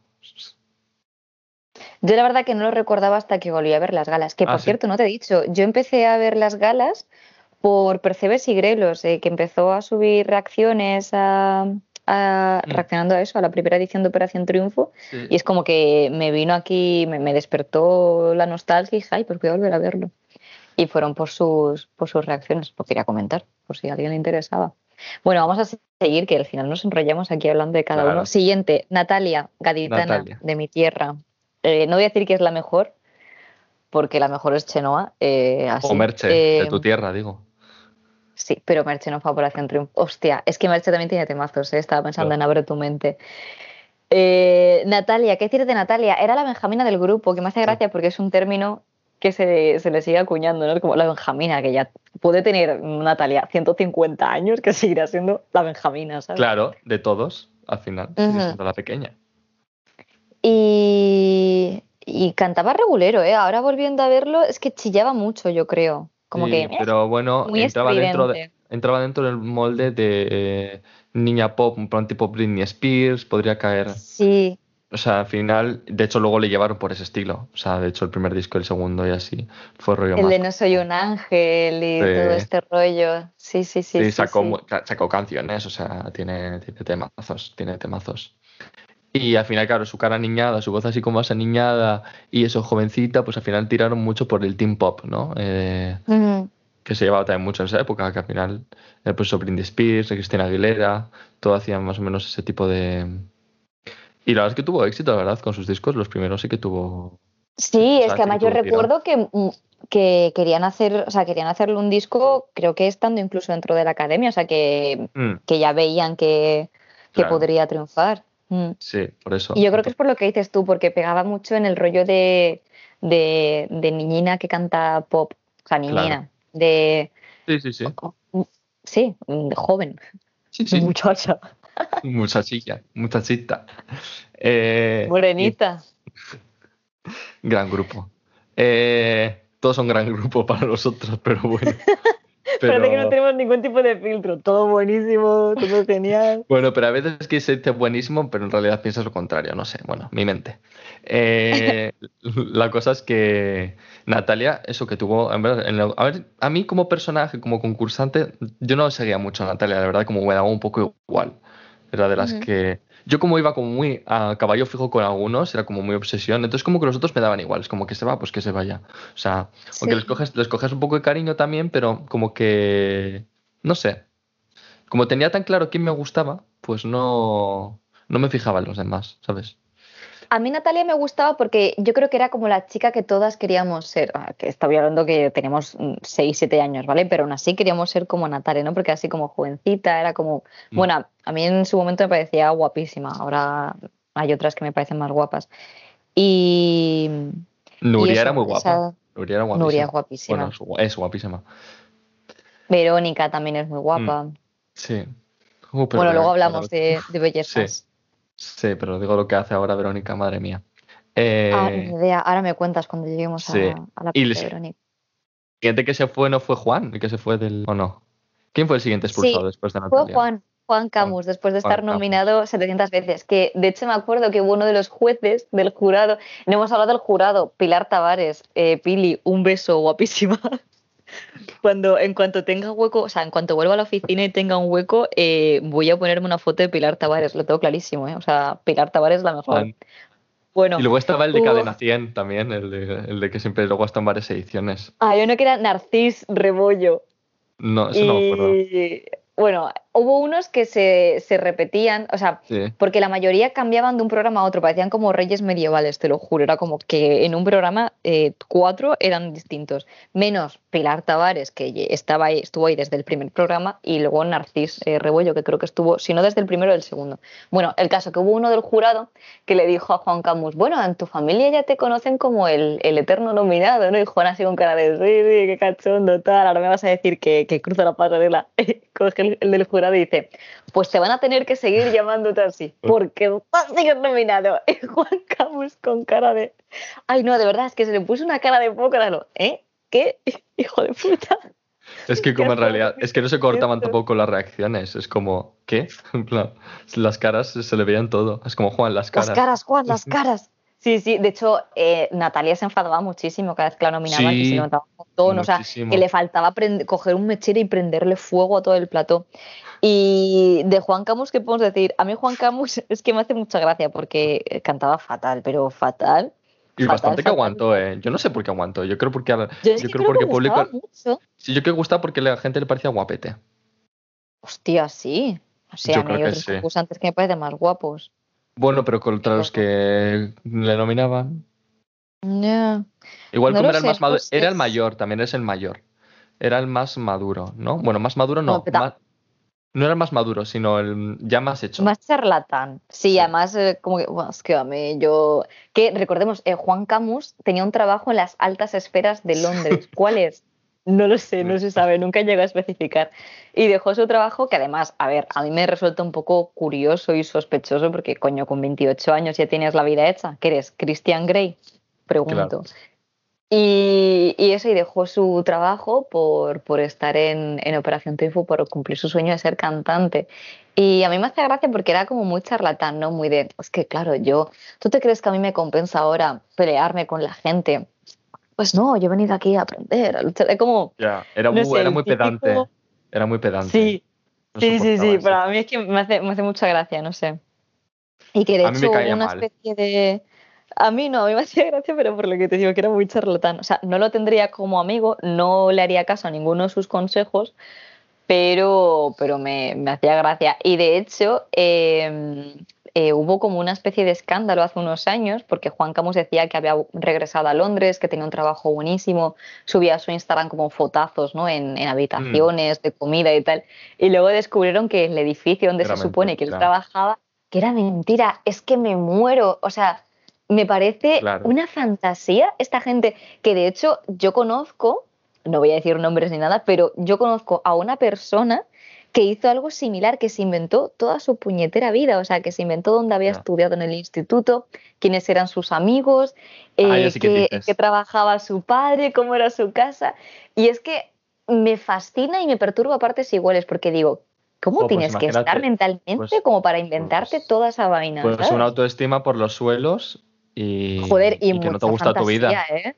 Yo la verdad que no lo recordaba hasta que volví a ver las galas. Que Ah, por sí. cierto, no te he dicho, yo empecé a ver las galas por Percebes y Grelos, eh, que empezó a subir reacciones a, a- Mm. reaccionando a eso, a la primera edición de Operación Triunfo. Y es como que me vino aquí, me, me despertó la nostalgia y dije, ay, pues voy a volver a verlo. Y fueron por sus, por sus reacciones, lo quería comentar, por si a alguien le interesaba. Bueno, vamos a seguir, que al final nos enrollamos aquí hablando de cada Claro. uno. Siguiente, Natalia, gaditana Natalia. de mi tierra. Eh, no voy a decir que es la mejor, porque la mejor es Chenoa. eh, así. O Merche, de Eh, tu tierra, digo. Sí, pero Merche no fue a Operación Triunfo. Hostia, es que Merche también tiene temazos, ¿eh? estaba pensando Claro. en Abre tu mente. Eh, Natalia, ¿qué decir de Natalia? Era la benjamina del grupo, que me hace gracia porque es un término que se, se le sigue acuñando, ¿no? Como la benjamina, que ya puede tener Natalia 150 años, que seguirá siendo la benjamina, ¿sabes? Claro, de todos, al final, Ujú. siendo la pequeña. Y, y cantaba regulero, ¿eh? Ahora volviendo a verlo, es que chillaba mucho, yo creo. Como Sí, que... pero bueno, entraba dentro, de, entraba dentro del molde de eh, niña pop, un plan tipo Britney Spears, podría caer. Sí, O sea, al final, de hecho, luego le llevaron por ese estilo. O sea, de hecho, el primer disco, el segundo y así, fue rollo el más. de No soy un ángel y Sí. todo este rollo. Sí, sí, sí. Sí, sacó, sacó canciones, o sea, tiene, tiene temazos, tiene temazos. Y al final, claro, su cara niñada, su voz así como más aniñada y eso, jovencita, pues al final tiraron mucho por el teen pop, ¿no? Eh, que se llevaba también mucho en esa época, que al final, eh, pues Britney Spears, Cristina Aguilera, todo hacían más o menos ese tipo de... Y la verdad es que tuvo éxito, la verdad, con sus discos, los primeros sí que tuvo... Sí, es que además yo recuerdo que, mm, que querían hacer, o sea, querían hacerle un disco, creo que estando incluso dentro de la academia, o sea, que, Mm, que ya veían que, que Claro. podría triunfar. Mm. sí, por eso. Y yo creo que es por lo que dices tú, porque pegaba mucho en el rollo de, de, de niñina que canta pop, o sea, niñina, de, Sí, sí, sí. sí, de joven, Sí, sí. muchacha, Muchachilla, muchachita. Eh, morenita. y- gran grupo. Eh, todos son gran grupo para nosotros, pero bueno. Parece que no Pero, tenemos ningún tipo de filtro, todo buenísimo, todo genial. bueno, pero a veces es que se dice buenísimo, pero en realidad piensas lo contrario, no sé, bueno, mi mente. Eh, la cosa es que Natalia, eso que tuvo, en verdad, en lo- a ver, a mí como personaje, como concursante, yo no seguía mucho a Natalia, la verdad, como me daba un poco igual. Era de las que. Yo, como iba como muy a caballo fijo con algunos, era como muy obsesión. Entonces, como que los otros me daban igual. Es como que se va, pues que se vaya. O sea, aunque les coges, les coges un poco de cariño también, pero como que. No sé. Como tenía tan claro quién me gustaba, pues no. No me fijaba en los demás, ¿sabes? A mí Natalia me gustaba porque yo creo que era como la chica que todas queríamos ser. Ah, Que estaba hablando que teníamos 6, 7 años, ¿vale? Pero aún así queríamos ser como Natalia, ¿no? Porque así como jovencita, era como. Mm. Bueno, a mí en su momento me parecía guapísima. Ahora hay otras que me parecen más guapas. Y. Nuria eso, era muy guapa. esa- Nuria era guapísima. Nuria es guapísima. Bueno, es gu- es guapísima. Verónica también es muy guapa. Sí. Uh, bueno, luego hablamos la- de, de bellezas. Sí, pero digo lo que hace ahora Verónica, madre mía. Eh, Ah, ni idea. Ahora me cuentas cuando lleguemos sí. a, a la Y parte de Verónica. siguiente que se fue no fue Juan, el que se fue del. ¿O no? ¿Quién fue el siguiente expulsado después de Natalia? Fue Juan, Juan Camus, después de estar nominado 700 veces. Que de hecho me acuerdo que uno de los jueces del jurado, no hemos hablado del jurado, Pilar Tavares, eh, Pili, un beso guapísima. Cuando, en cuanto tenga hueco, o sea, en cuanto vuelva a la oficina y tenga un hueco, eh, voy a ponerme una foto de Pilar Tavares, lo tengo clarísimo, ¿eh? O sea, Pilar Tavares es la mejor. Bueno, y luego estaba el de Cadena 100 también, el de, el de que siempre luego están varias ediciones. Ah, yo no que era Narcis Rebollo. No, eso no me acuerdo. Bueno, hubo unos que se, se repetían, o sea, porque la mayoría cambiaban de un programa a otro, parecían como reyes medievales, te lo juro. Era como que en un programa eh, cuatro eran distintos, menos Pilar Tavares, que estaba ahí, estuvo ahí desde el primer programa, y luego Narcis eh, Rebollo, que creo que estuvo, si no desde el primero, del segundo. Bueno, el caso que hubo uno del jurado que le dijo a Juan Camus, bueno, en tu familia ya te conocen como el, el eterno nominado, ¿no? Y Juan así con cara de, sí, sí, qué cachondo, tal, ahora me vas a decir que, que cruza la pasarela, coge el, el del jurado dice, pues te van a tener que seguir llamándote así, porque vas a ser nominado. Y Juan Camus con cara de... Ay, no, de verdad, es que se le puso una cara de poco, ¿eh? ¿Qué? Hijo de puta. Es que como en realidad, es que no se cortaban tampoco las reacciones, es como, ¿qué? En plan, las caras se le veían todo, es como Juan, las caras. Las caras, Juan, las caras. Sí, sí, de hecho, eh, Natalia se enfadaba muchísimo cada vez que la nominaban, que se levantaba un montón, o sea, que le faltaba coger un mechero y prenderle fuego a todo el plató. Y de Juan Camus, ¿qué podemos decir? A mí Juan Camus es que me hace mucha gracia porque cantaba fatal, pero fatal. Y bastante que aguantó, ¿eh? Yo no sé por qué aguantó. Yo creo porque. Yo, yo creo, porque público. Mucho. Sí, yo creo que gustaba porque a la gente le parecía guapete. Hostia, sí. O sea, a mí hay otros concursantes que me parecen más guapos. Bueno, pero contra los que le nominaban. No. Igual como era el más maduro. Era el mayor, también es el mayor. Era el más maduro, ¿no? Bueno, más maduro no. No era más maduro, sino el ya más hecho. Más charlatán. Sí, además, eh, como que, bueno, es que a mí yo. Que recordemos, eh, Juan Camus tenía un trabajo en las altas esferas de Londres. ¿Cuál es? No lo sé, no se sabe, nunca llegó a especificar. Y dejó su trabajo, que además, a ver, a mí me resulta un poco curioso y sospechoso, porque coño, con 28 años ya tienes la vida hecha. ¿Qué eres? ¿Christian Grey? Pregunto. Y, eso, y dejó su trabajo por, por estar en, en, Operación Triunfo, por cumplir su sueño de ser cantante. Y a mí me hace gracia porque era como muy charlatán, ¿no? Muy de, es que claro, yo, ¿tú te crees que a mí me compensa ahora pelearme con la gente? Pues no, yo he venido aquí a aprender, a luchar. como. Ya, era, muy, era muy pedante. Era muy pedante. Sí, sí, sí, sí. Para mí es que me hace, me hace mucha gracia, no sé. Y que de hecho una especie de a mí no, a mí me hacía gracia, pero por lo que te digo que era muy charlatán. O sea, no lo tendría como amigo, no le haría caso a ninguno de sus consejos, pero, pero me, me hacía gracia. Y de hecho, em, eh, hubo como una especie de escándalo hace unos años, porque Juan Camus decía que había regresado a Londres, que tenía un trabajo buenísimo, subía a su Instagram como fotazos ¿no? en, en habitaciones de comida y tal. Y luego descubrieron que el edificio donde se supone que él trabajaba, que era mentira, es que me muero. O sea, me parece una fantasía esta gente que de hecho yo conozco, no voy a decir nombres ni nada, pero yo conozco a una persona que hizo algo similar, que se inventó toda su puñetera vida, o sea, que se inventó dónde había estudiado en el instituto, quiénes eran sus amigos, ah, eh, qué, trabajaba su padre, cómo era su casa. Y es que me fascina y me perturba a partes iguales, porque digo, ¿Cómo pues tienes que estar mentalmente pues como para inventarte pues toda esa vaina? Pues una autoestima por los suelos y, Joder, y, que no te gusta tu vida. ¿eh?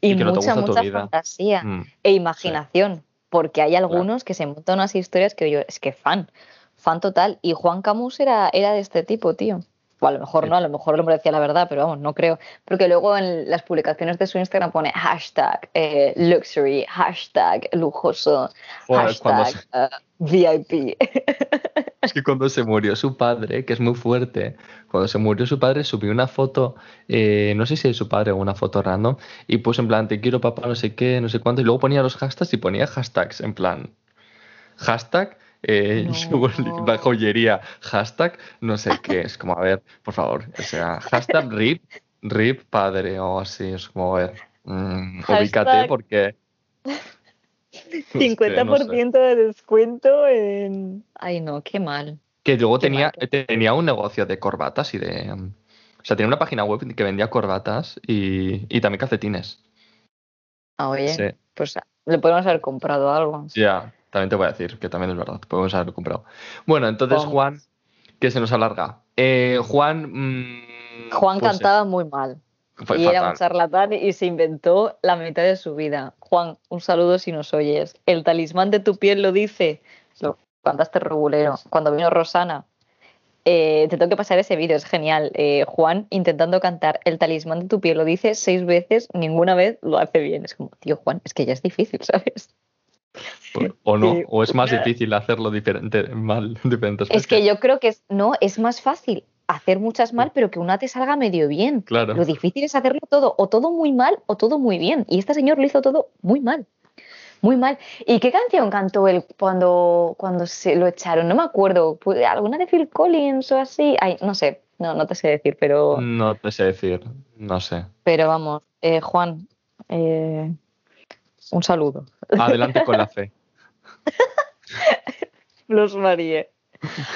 Y, mucha, mucha fantasía mm, e imaginación, porque hay algunos que se montan unas historias que yo, es que fan, fan total. Y Juan Camus era, era de este tipo, tío. O a lo mejor no, a lo mejor el hombre decía la verdad, pero vamos, no creo. Porque luego en las publicaciones de su Instagram pone hashtag eh, luxury, hashtag lujoso, hashtag eh, VIP. Es que cuando se murió su padre, que es muy fuerte, cuando se murió su padre subió una foto, eh, no sé si es su padre o una foto random, y puso en plan, te quiero papá, no sé qué, no sé cuánto, y luego ponía los hashtags y ponía hashtags, en plan, hashtag, eh, la joyería, hashtag, no sé qué, es como, a ver, por favor, o sea, hashtag RIP, RIP padre o así, es como, a ver, mmm, ubícate porque... 50% de descuento en... Ay, no, qué mal. Que luego tenía, tenía un negocio de corbatas y de... O sea, tenía una página web que vendía corbatas y, y también calcetines. Ah, oye, pues le podemos haber comprado algo. Ya, también te voy a decir que también es verdad, podemos haberlo comprado. Bueno, entonces. Juan, que se nos alarga. Eh, Juan. mm, Juan pues, cantaba muy mal. fue y era un charlatán y se inventó la mitad de su vida. Juan, un saludo si nos oyes. El talismán de tu piel lo dice. Lo cantaste regulero. Cuando vino Rosana, eh, te tengo que pasar ese vídeo, es genial. Eh, Juan intentando cantar El talismán de tu piel lo dice seis veces, ninguna vez lo hace bien. Es como, tío Juan, es que ya es difícil, ¿sabes? O no, o es más difícil hacerlo diferente, mal, diferentes Es que veces. yo creo que es, no, es más fácil hacer muchas mal, pero que una te salga medio bien. Claro. Lo difícil es hacerlo todo, o todo muy mal o todo muy bien. Y este señor lo hizo todo muy mal. Muy mal. ¿Y qué canción cantó él cuando, cuando se lo echaron? No me acuerdo. ¿Alguna de Phil Collins o así? Ay, no sé. No, no te sé decir, pero, No te sé decir, no sé. pero vamos. eh, Juan, eh, un saludo. Adelante con la fe. Los Marie.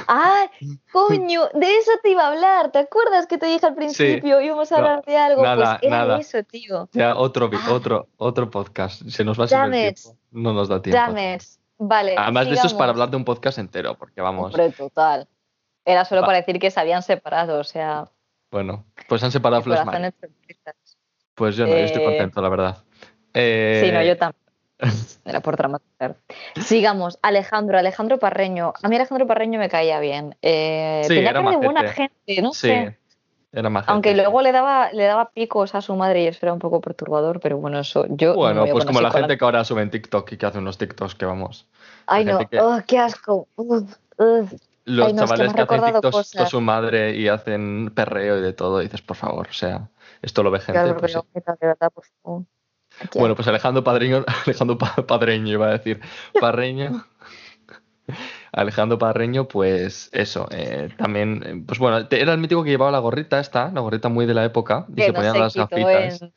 ¡Ah! ¡Coño! De eso te iba a hablar. ¿Te acuerdas que te dije al principio? Íbamos a No, hablar de algo. nada, pues era nada. eso, tío. Ya otro, Ah. otro, otro podcast. Se nos va a el tiempo. No nos da tiempo. Vale. Además de eso es para hablar de un podcast entero, porque vamos. Hombre, total. Era solo Va. para decir que se habían separado, o sea, Bueno, pues han separado Flash. Pues yo no, yo estoy Eh, contento, la verdad. Eh, Sí, no, yo también. Era por dramatizar. Sigamos, Alejandro, Alejandro Parreño. A mí Alejandro Parreño me caía bien. Eh, Sí, tenía era cara de buena gente, no Sí, sé. era más Aunque gente, luego le daba, le daba picos a su madre y eso era un poco perturbador, pero bueno, eso yo. Bueno, pues como la gente que ahora sube en TikTok y que hace unos TikToks que vamos. Ay, no, que- oh, qué asco. Los Ay, no, es que me chavales que, hacen TikToks con su madre y hacen perreo y de todo, y dices, por favor, o sea, esto lo ve gente. Claro, pues pero de verdad, por favor. Bueno, pues Alejandro Padreño, Alejandro Pa- Padreño iba a decir, Parreño. Alejandro Parreño, pues eso, eh, también, eh, pues bueno, era el mítico que llevaba la gorrita esta, la gorrita muy de la época, y que se no ponían se las gafitas. en,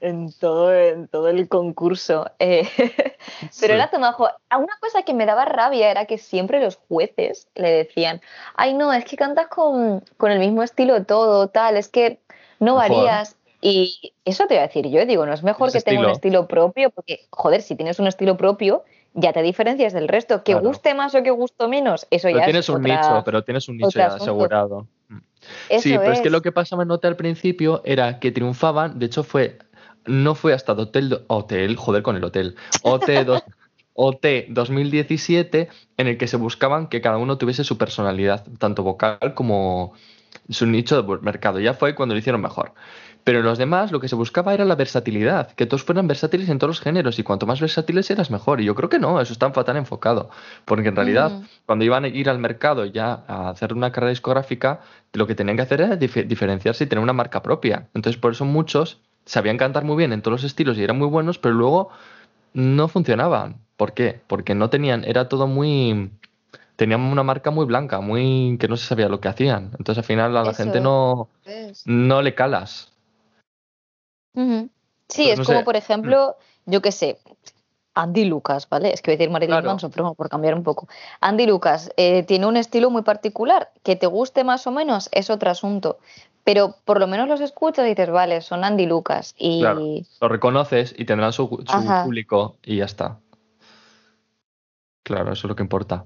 en todo, en todo el concurso. Eh, pero Sí. era tomajo. Una cosa que me daba rabia era que siempre los jueces le decían, ay no, es que cantas con, con el mismo estilo todo, tal, es que no varías. Y eso te iba a decir yo, digo, no es mejor Ese que tenga un estilo. propio, porque, joder, si tienes un estilo propio, ya te diferencias del resto. Que Claro. guste más o que guste menos, eso Pero ya tienes es un otra- nicho, pero tienes un nicho ya asunto. asegurado. Mm. Eso sí, pero es. que lo que pasaba en Hotel al principio era que triunfaban, de hecho fue, no fue hasta Hotel, Hotel, joder con el hotel, OT, dos- OT 2017, en el que se buscaban que cada uno tuviese su personalidad, tanto vocal como su nicho de mercado. Ya fue cuando lo hicieron mejor. Pero en los demás lo que se buscaba era la versatilidad, que todos fueran versátiles en todos los géneros y cuanto más versátiles eras mejor. Y yo creo que no, eso está fatal enfocado, porque en realidad Mm. cuando iban a ir al mercado ya a hacer una carrera discográfica, lo que tenían que hacer era dif- diferenciarse y tener una marca propia. Entonces por eso muchos sabían cantar muy bien en todos los estilos y eran muy buenos, pero luego no funcionaban. ¿Por qué? Porque no tenían, era todo muy... Tenían una marca muy blanca, muy que no se sabía lo que hacían. Entonces al final a la Eso gente es. no, no le calas. Sí, Pues es no como, sé. por ejemplo, yo qué sé, Andy Lucas, ¿vale? Es que voy a decir Marilyn Claro. Manson, pero por cambiar un poco. Andy Lucas eh, tiene un estilo muy particular, que te guste más o menos es otro asunto, pero por lo menos los escuchas y dices, vale, son Andy Lucas. Y Claro. Lo reconoces y tendrán su, público y ya está. Claro, eso es lo que importa.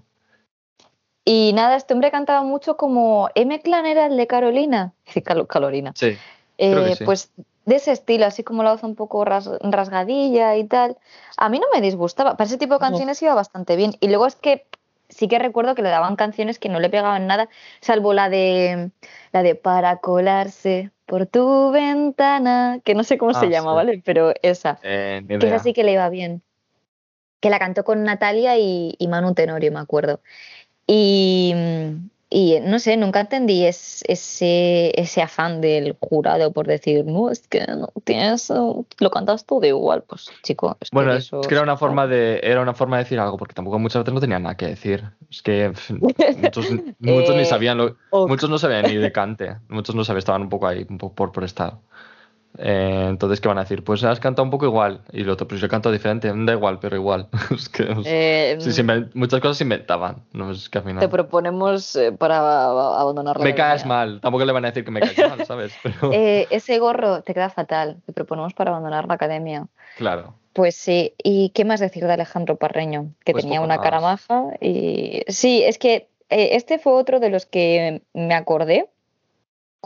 Y nada, este hombre cantaba mucho como M. Clan era el de Carolina, Carolina. Sí, que Eh, sí. Pues de ese estilo, así como la voz un poco ras- rasgadilla y tal. A mí no me disgustaba. Para ese tipo de No. canciones iba bastante bien. Y luego es que sí que recuerdo que le daban canciones que no le pegaban nada, salvo la de la de para colarse por tu ventana, que no sé cómo Ah, se llama, sí. ¿vale? Pero esa, Eh, que esa sí que le iba bien. Que la cantó con Natalia y, y Manu Tenorio, me acuerdo. Y, y no sé, nunca entendí es- ese, ese afán del jurado por decir, no, es que no tienes, lo cantas todo igual. Pues chico, es que Bueno, es que era una forma de era una forma de decir algo, porque tampoco muchas veces no tenían nada que decir. Es que muchos, ni Eh, sabían lo, muchos no sabían ni de cante, muchos no sabían, estaban un poco ahí, un poco por, por estar. Eh, entonces, ¿qué van a decir? Pues has cantado un poco igual. Y lo otro, pues yo canto diferente, da igual, pero igual. es que Eh, sí, se muchas cosas se inventaban. No es que al te proponemos eh, para abandonar la Me caes mal, tampoco le van a decir que me caes mal, ¿sabes? Pero ese gorro te queda fatal. Te proponemos para abandonar la academia. claro. Pues sí, ¿y qué más decir de Alejandro Parreño? Que Pues tenía una cara maja y sí, es que este fue otro de los que me acordé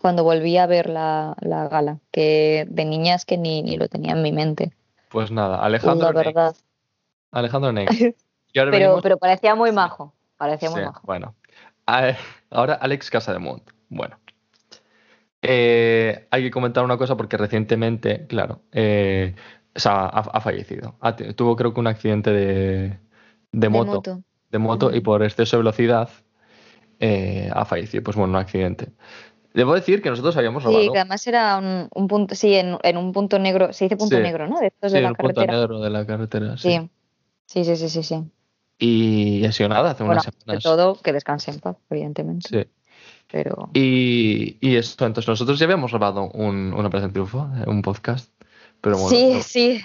cuando volví a ver la, la gala, que de niñas que ni, ni lo tenía en mi mente, Pues nada, Alejandro la Nex. verdad. Alejandro Nex. Y ahora Pero, venimos- pero parecía muy majo, parecía muy majo. bueno. Ahora Alex Casademunt. Bueno. Eh, hay que comentar una cosa porque recientemente, claro, eh, o sea, ha, ha fallecido. Ha tuvo creo que un accidente de, de moto, de moto y por exceso de velocidad eh, ha fallecido. Pues bueno, un accidente. Debo decir que nosotros habíamos Sí, robado que además era un, un punto, sí, en, en un punto negro, se dice punto Sí. negro, ¿no? De estos sí, de la el punto carretera. negro de la carretera. Sí. Sí, sí, sí, sí, sí. sí. Y ha sido nada, hace Bueno, unas semanas. todo, que descanse en paz, evidentemente. Sí. Pero Y, y eso, entonces nosotros ya habíamos grabado un, una Operación Triunfo, eh, un podcast. Pero bueno, sí, no- sí.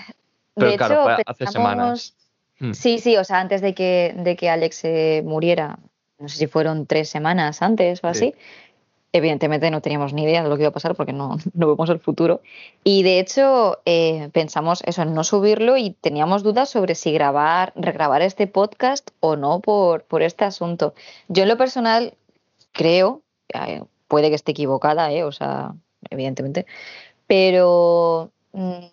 pero de claro, hecho, fue hace semanas. Mm. Sí, sí, o sea, antes de que, de que Alex se muriera, no sé si fueron tres semanas antes o Sí. Evidentemente no teníamos ni idea de lo que iba a pasar porque no, no vemos el futuro. Y de hecho, eh, pensamos eso, en no subirlo y teníamos dudas sobre si grabar, regrabar este podcast o no por, por este asunto. Yo en lo personal creo, eh, puede que esté equivocada, eh, o sea, evidentemente, pero mm,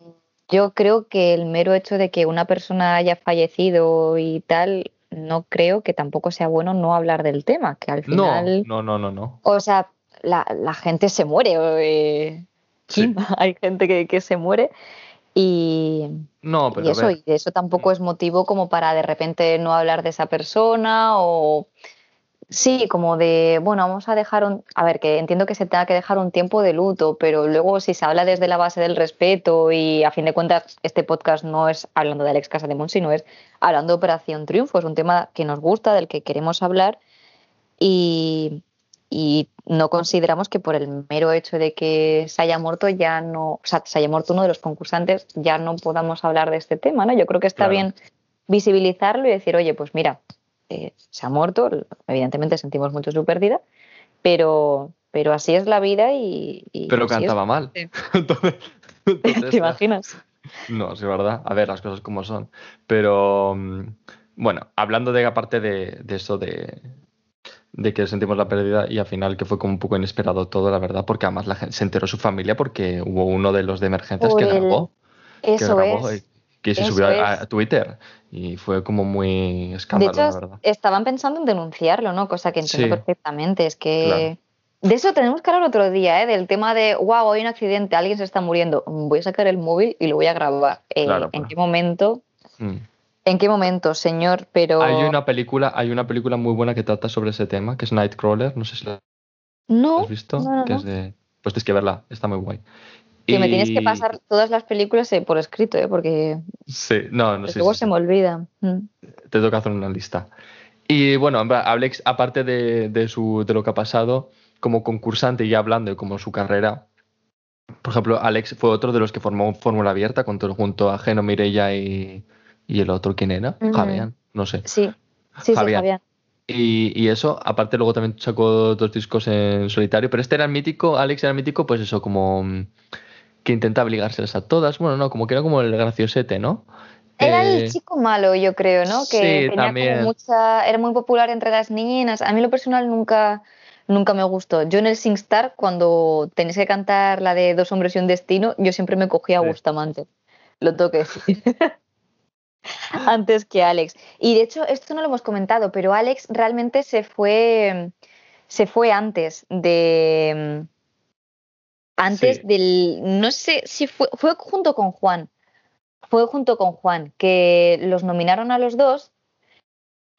yo creo que el mero hecho de que una persona haya fallecido y tal, no creo que tampoco sea bueno no hablar del tema, que al No, final, no, no, no, no. o sea, la, la gente se muere, eh, Sí. Hay gente que, que se muere y, No, pero eso, y eso tampoco es motivo como para de repente no hablar de esa persona o sí, como de, bueno, vamos a dejar un, a ver, que entiendo que se tenga que dejar un tiempo de luto, pero luego si se habla desde la base del respeto y a fin de cuentas este podcast no es hablando de Alex Casademont, sino es hablando de Operación Triunfo, es un tema que nos gusta, del que queremos hablar y, y no consideramos que por el mero hecho de que se haya muerto ya no, o sea, se haya muerto uno de los concursantes, ya no podamos hablar de este tema, ¿no? Yo creo que está Claro. bien visibilizarlo y decir, oye, pues mira, eh, se ha muerto, evidentemente sentimos mucho su pérdida, pero, pero así es la vida y... y pero es. cantaba mal. Sí. entonces, entonces, ¿Te imaginas? No, sí, verdad. A ver, las cosas como son. Pero mm, bueno, hablando de aparte de, de eso de, de que sentimos la pérdida y al final que fue como un poco inesperado todo, la verdad, porque además la gente se enteró su familia porque hubo uno de los de emergencias Por que el- grabó, que Eso grabó es. que se eso subió a, Twitter y fue como muy De escándalo, hecho, la es- verdad. estaban pensando en denunciarlo, ¿no? Cosa que entiendo Sí. perfectamente. Es que. De eso tenemos que hablar otro día, ¿eh? Del tema de, wow, hay un accidente, alguien se está muriendo. Voy a sacar el móvil y lo voy a grabar. Eh, Claro, ¿En qué momento? Mm. ¿En qué momento, señor? Pero. Hay una película, hay una película muy buena que trata sobre ese tema, que es Nightcrawler, no sé si la No, has visto, no, no, que no. es de pues tienes que verla, está muy guay. que me tienes que Y- pasar todas las películas eh, por escrito, ¿eh? Porque Sí, no, no sé. luego se me olvida. Mm. te toca hacer una lista. Y bueno, Alex, aparte de, de su, de lo que ha pasado, como concursante y hablando de como su carrera, por ejemplo, Alex fue otro de los que formó Fórmula Abierta junto, junto a Geno Mireia y, y el otro, ¿quién era? Javián, no sé. Sí, sí. Javier. Y, y eso, aparte luego también sacó dos discos en solitario, pero este era el mítico, Alex era el mítico, pues eso, como mm, que intentaba ligárselas a todas, bueno, no, como que era como el graciosete, ¿no? Era Eh, el chico malo, yo creo, ¿no? Que sí, tenía como también. mucha, era muy popular entre las niñas. A mí lo personal nunca, nunca me gustó. Yo en el SingStar, cuando tenías que cantar la de Dos hombres y un destino, yo siempre me cogía a Sí. Bustamante. Lo tengo que decir. Antes que Alex. Y de hecho, esto no lo hemos comentado, pero Alex realmente se fue, se fue antes de, antes Sí. del, no sé si fue, fue junto con Juan, fue junto con Juan, que los nominaron a los dos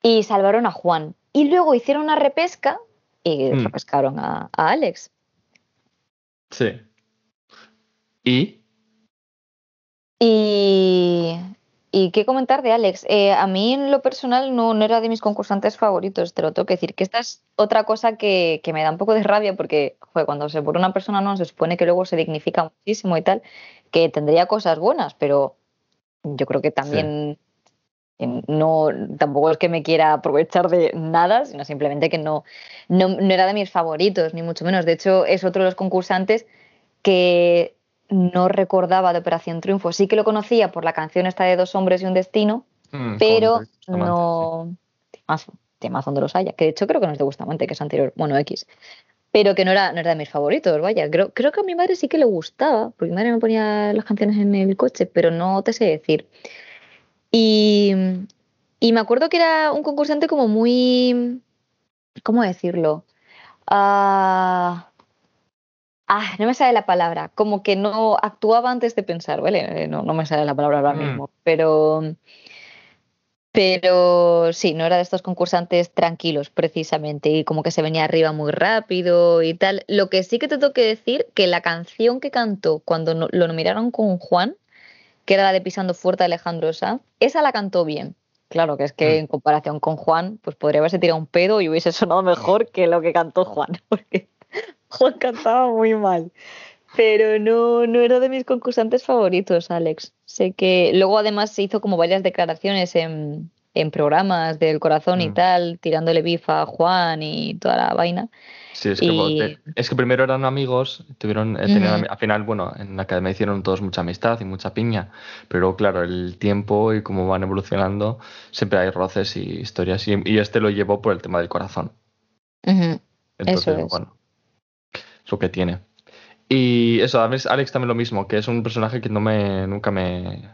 y salvaron a Juan. Y luego hicieron una repesca y Mm. repescaron a, a Alex. Sí. ¿Y? Y, y qué comentar de Alex. Eh, a mí en lo personal no, no era de mis concursantes favoritos, te lo tengo que decir. Que esta es otra cosa que, que me da un poco de rabia porque joder, cuando se muere una persona no se supone que luego se dignifica muchísimo y tal, que tendría cosas buenas, pero yo creo que también no tampoco es que me quiera aprovechar de nada, sino simplemente que no, no, no era de mis favoritos, ni mucho menos. De hecho, es otro de los concursantes que no recordaba de Operación Triunfo. Sí que lo conocía por la canción esta de Dos hombres y un destino, mm, pero no... Temazo, temazo donde los haya. Que de hecho creo que no es de Bustamante, que es anterior. Bueno, X. Pero que no era, no era de mis favoritos, vaya. Creo, creo que a mi madre sí que le gustaba, porque mi madre me ponía las canciones en el coche, pero no te sé decir. Y, y me acuerdo que era un concursante como muy... ¿Cómo decirlo? Ah, ah, no me sale la palabra, como que no actuaba antes de pensar, ¿vale? Eh, no, no me sale la palabra ahora mm. mismo, pero, pero sí, no era de estos concursantes tranquilos precisamente y como que se venía arriba muy rápido y tal. Lo que sí que te tengo que decir que la canción que cantó cuando lo nominaron con Juan, que era la de Pisando Fuerte de Alejandro Sanz, esa la cantó bien. Claro, que es que mm. en comparación con Juan, pues podría haberse tirado un pedo y hubiese sonado mejor que lo que cantó Juan, porque Juan cantaba muy mal. Pero no, no era de mis concursantes favoritos, Alex. Sé que luego además se hizo como varias declaraciones en, en programas del corazón y mm. tal, tirándole bifa a Juan y toda la vaina. Sí, es que, es que primero eran amigos, tuvieron, eh, al final, bueno, en la academia hicieron todos mucha amistad y mucha piña, pero claro, el tiempo y cómo van evolucionando, siempre hay roces y historias, y, este lo llevó por el tema del corazón. Entonces, bueno, es lo que tiene. Y eso, Alex también lo mismo, que es un personaje que no me, nunca me,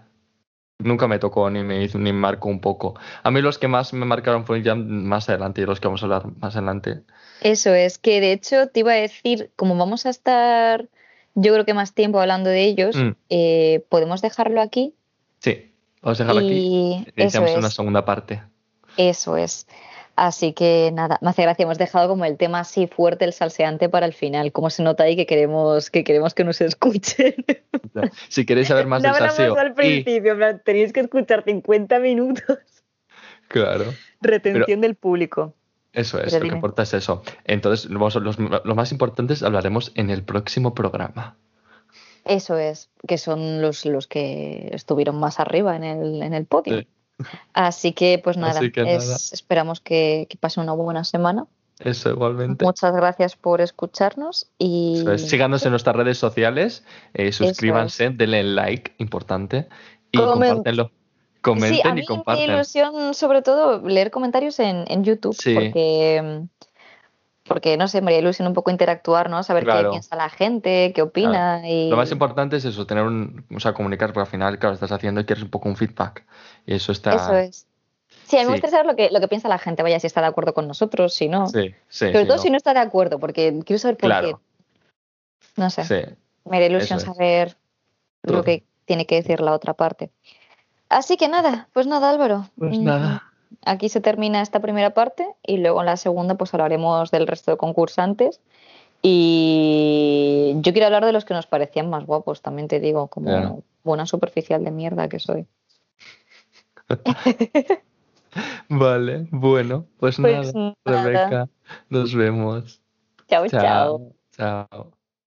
nunca me tocó ni me hizo ni me marcó un poco. A mí los que más me marcaron fueron ya más adelante y los que vamos a hablar más adelante. Eso es, que de hecho te iba a decir, como vamos a estar yo creo que más tiempo hablando de ellos, mm. eh, podemos dejarlo aquí. Sí, vamos a dejarlo aquí. Y iniciamos una segunda parte. Eso es. Así que nada, me hace gracia, hemos dejado como el tema así fuerte, el salseante para el final. Como se nota ahí que queremos que, queremos que nos escuchen. Si queréis saber más del salseo. al principio, tenéis que escuchar 50 minutos. Claro. Retención del público. Eso es, lo que importa es eso. Entonces, los, los, más importantes hablaremos en el próximo programa. Eso es, que son los, los que estuvieron más arriba en el, en el podio. Así que, pues nada, esperamos que, que pase una buena semana. Eso, igualmente. Muchas gracias por escucharnos y. Síganos en nuestras redes sociales, eh, suscríbanse, denle like, importante, y compártenlo. Comenten sí, a mí y Me ilusión, sobre todo, leer comentarios en, en YouTube, porque, porque, no sé, me ilusión un poco interactuar, ¿no? Saber qué piensa la gente, qué opina. Y... Lo más importante es eso, tener un, o sea, comunicar, porque al final, claro, estás haciendo y quieres un poco un feedback. Y eso está. Eso es. Sí, a mí me gusta saber lo que, lo que piensa la gente, vaya, si está de acuerdo con nosotros, si no. Sí, sí. Sobre todo si no está de acuerdo, porque quiero saber por qué. No sé. Sí. Me da ilusión saber lo que tiene que decir la otra parte. Así que nada, pues nada, Álvaro. Pues nada. Aquí se termina esta primera parte y luego en la segunda pues hablaremos del resto de concursantes. Y yo quiero hablar de los que nos parecían más guapos, también te digo, como buena superficial de mierda que soy. vale, bueno, pues, pues nada, Rebeca, nos vemos. chao. Chao. chao.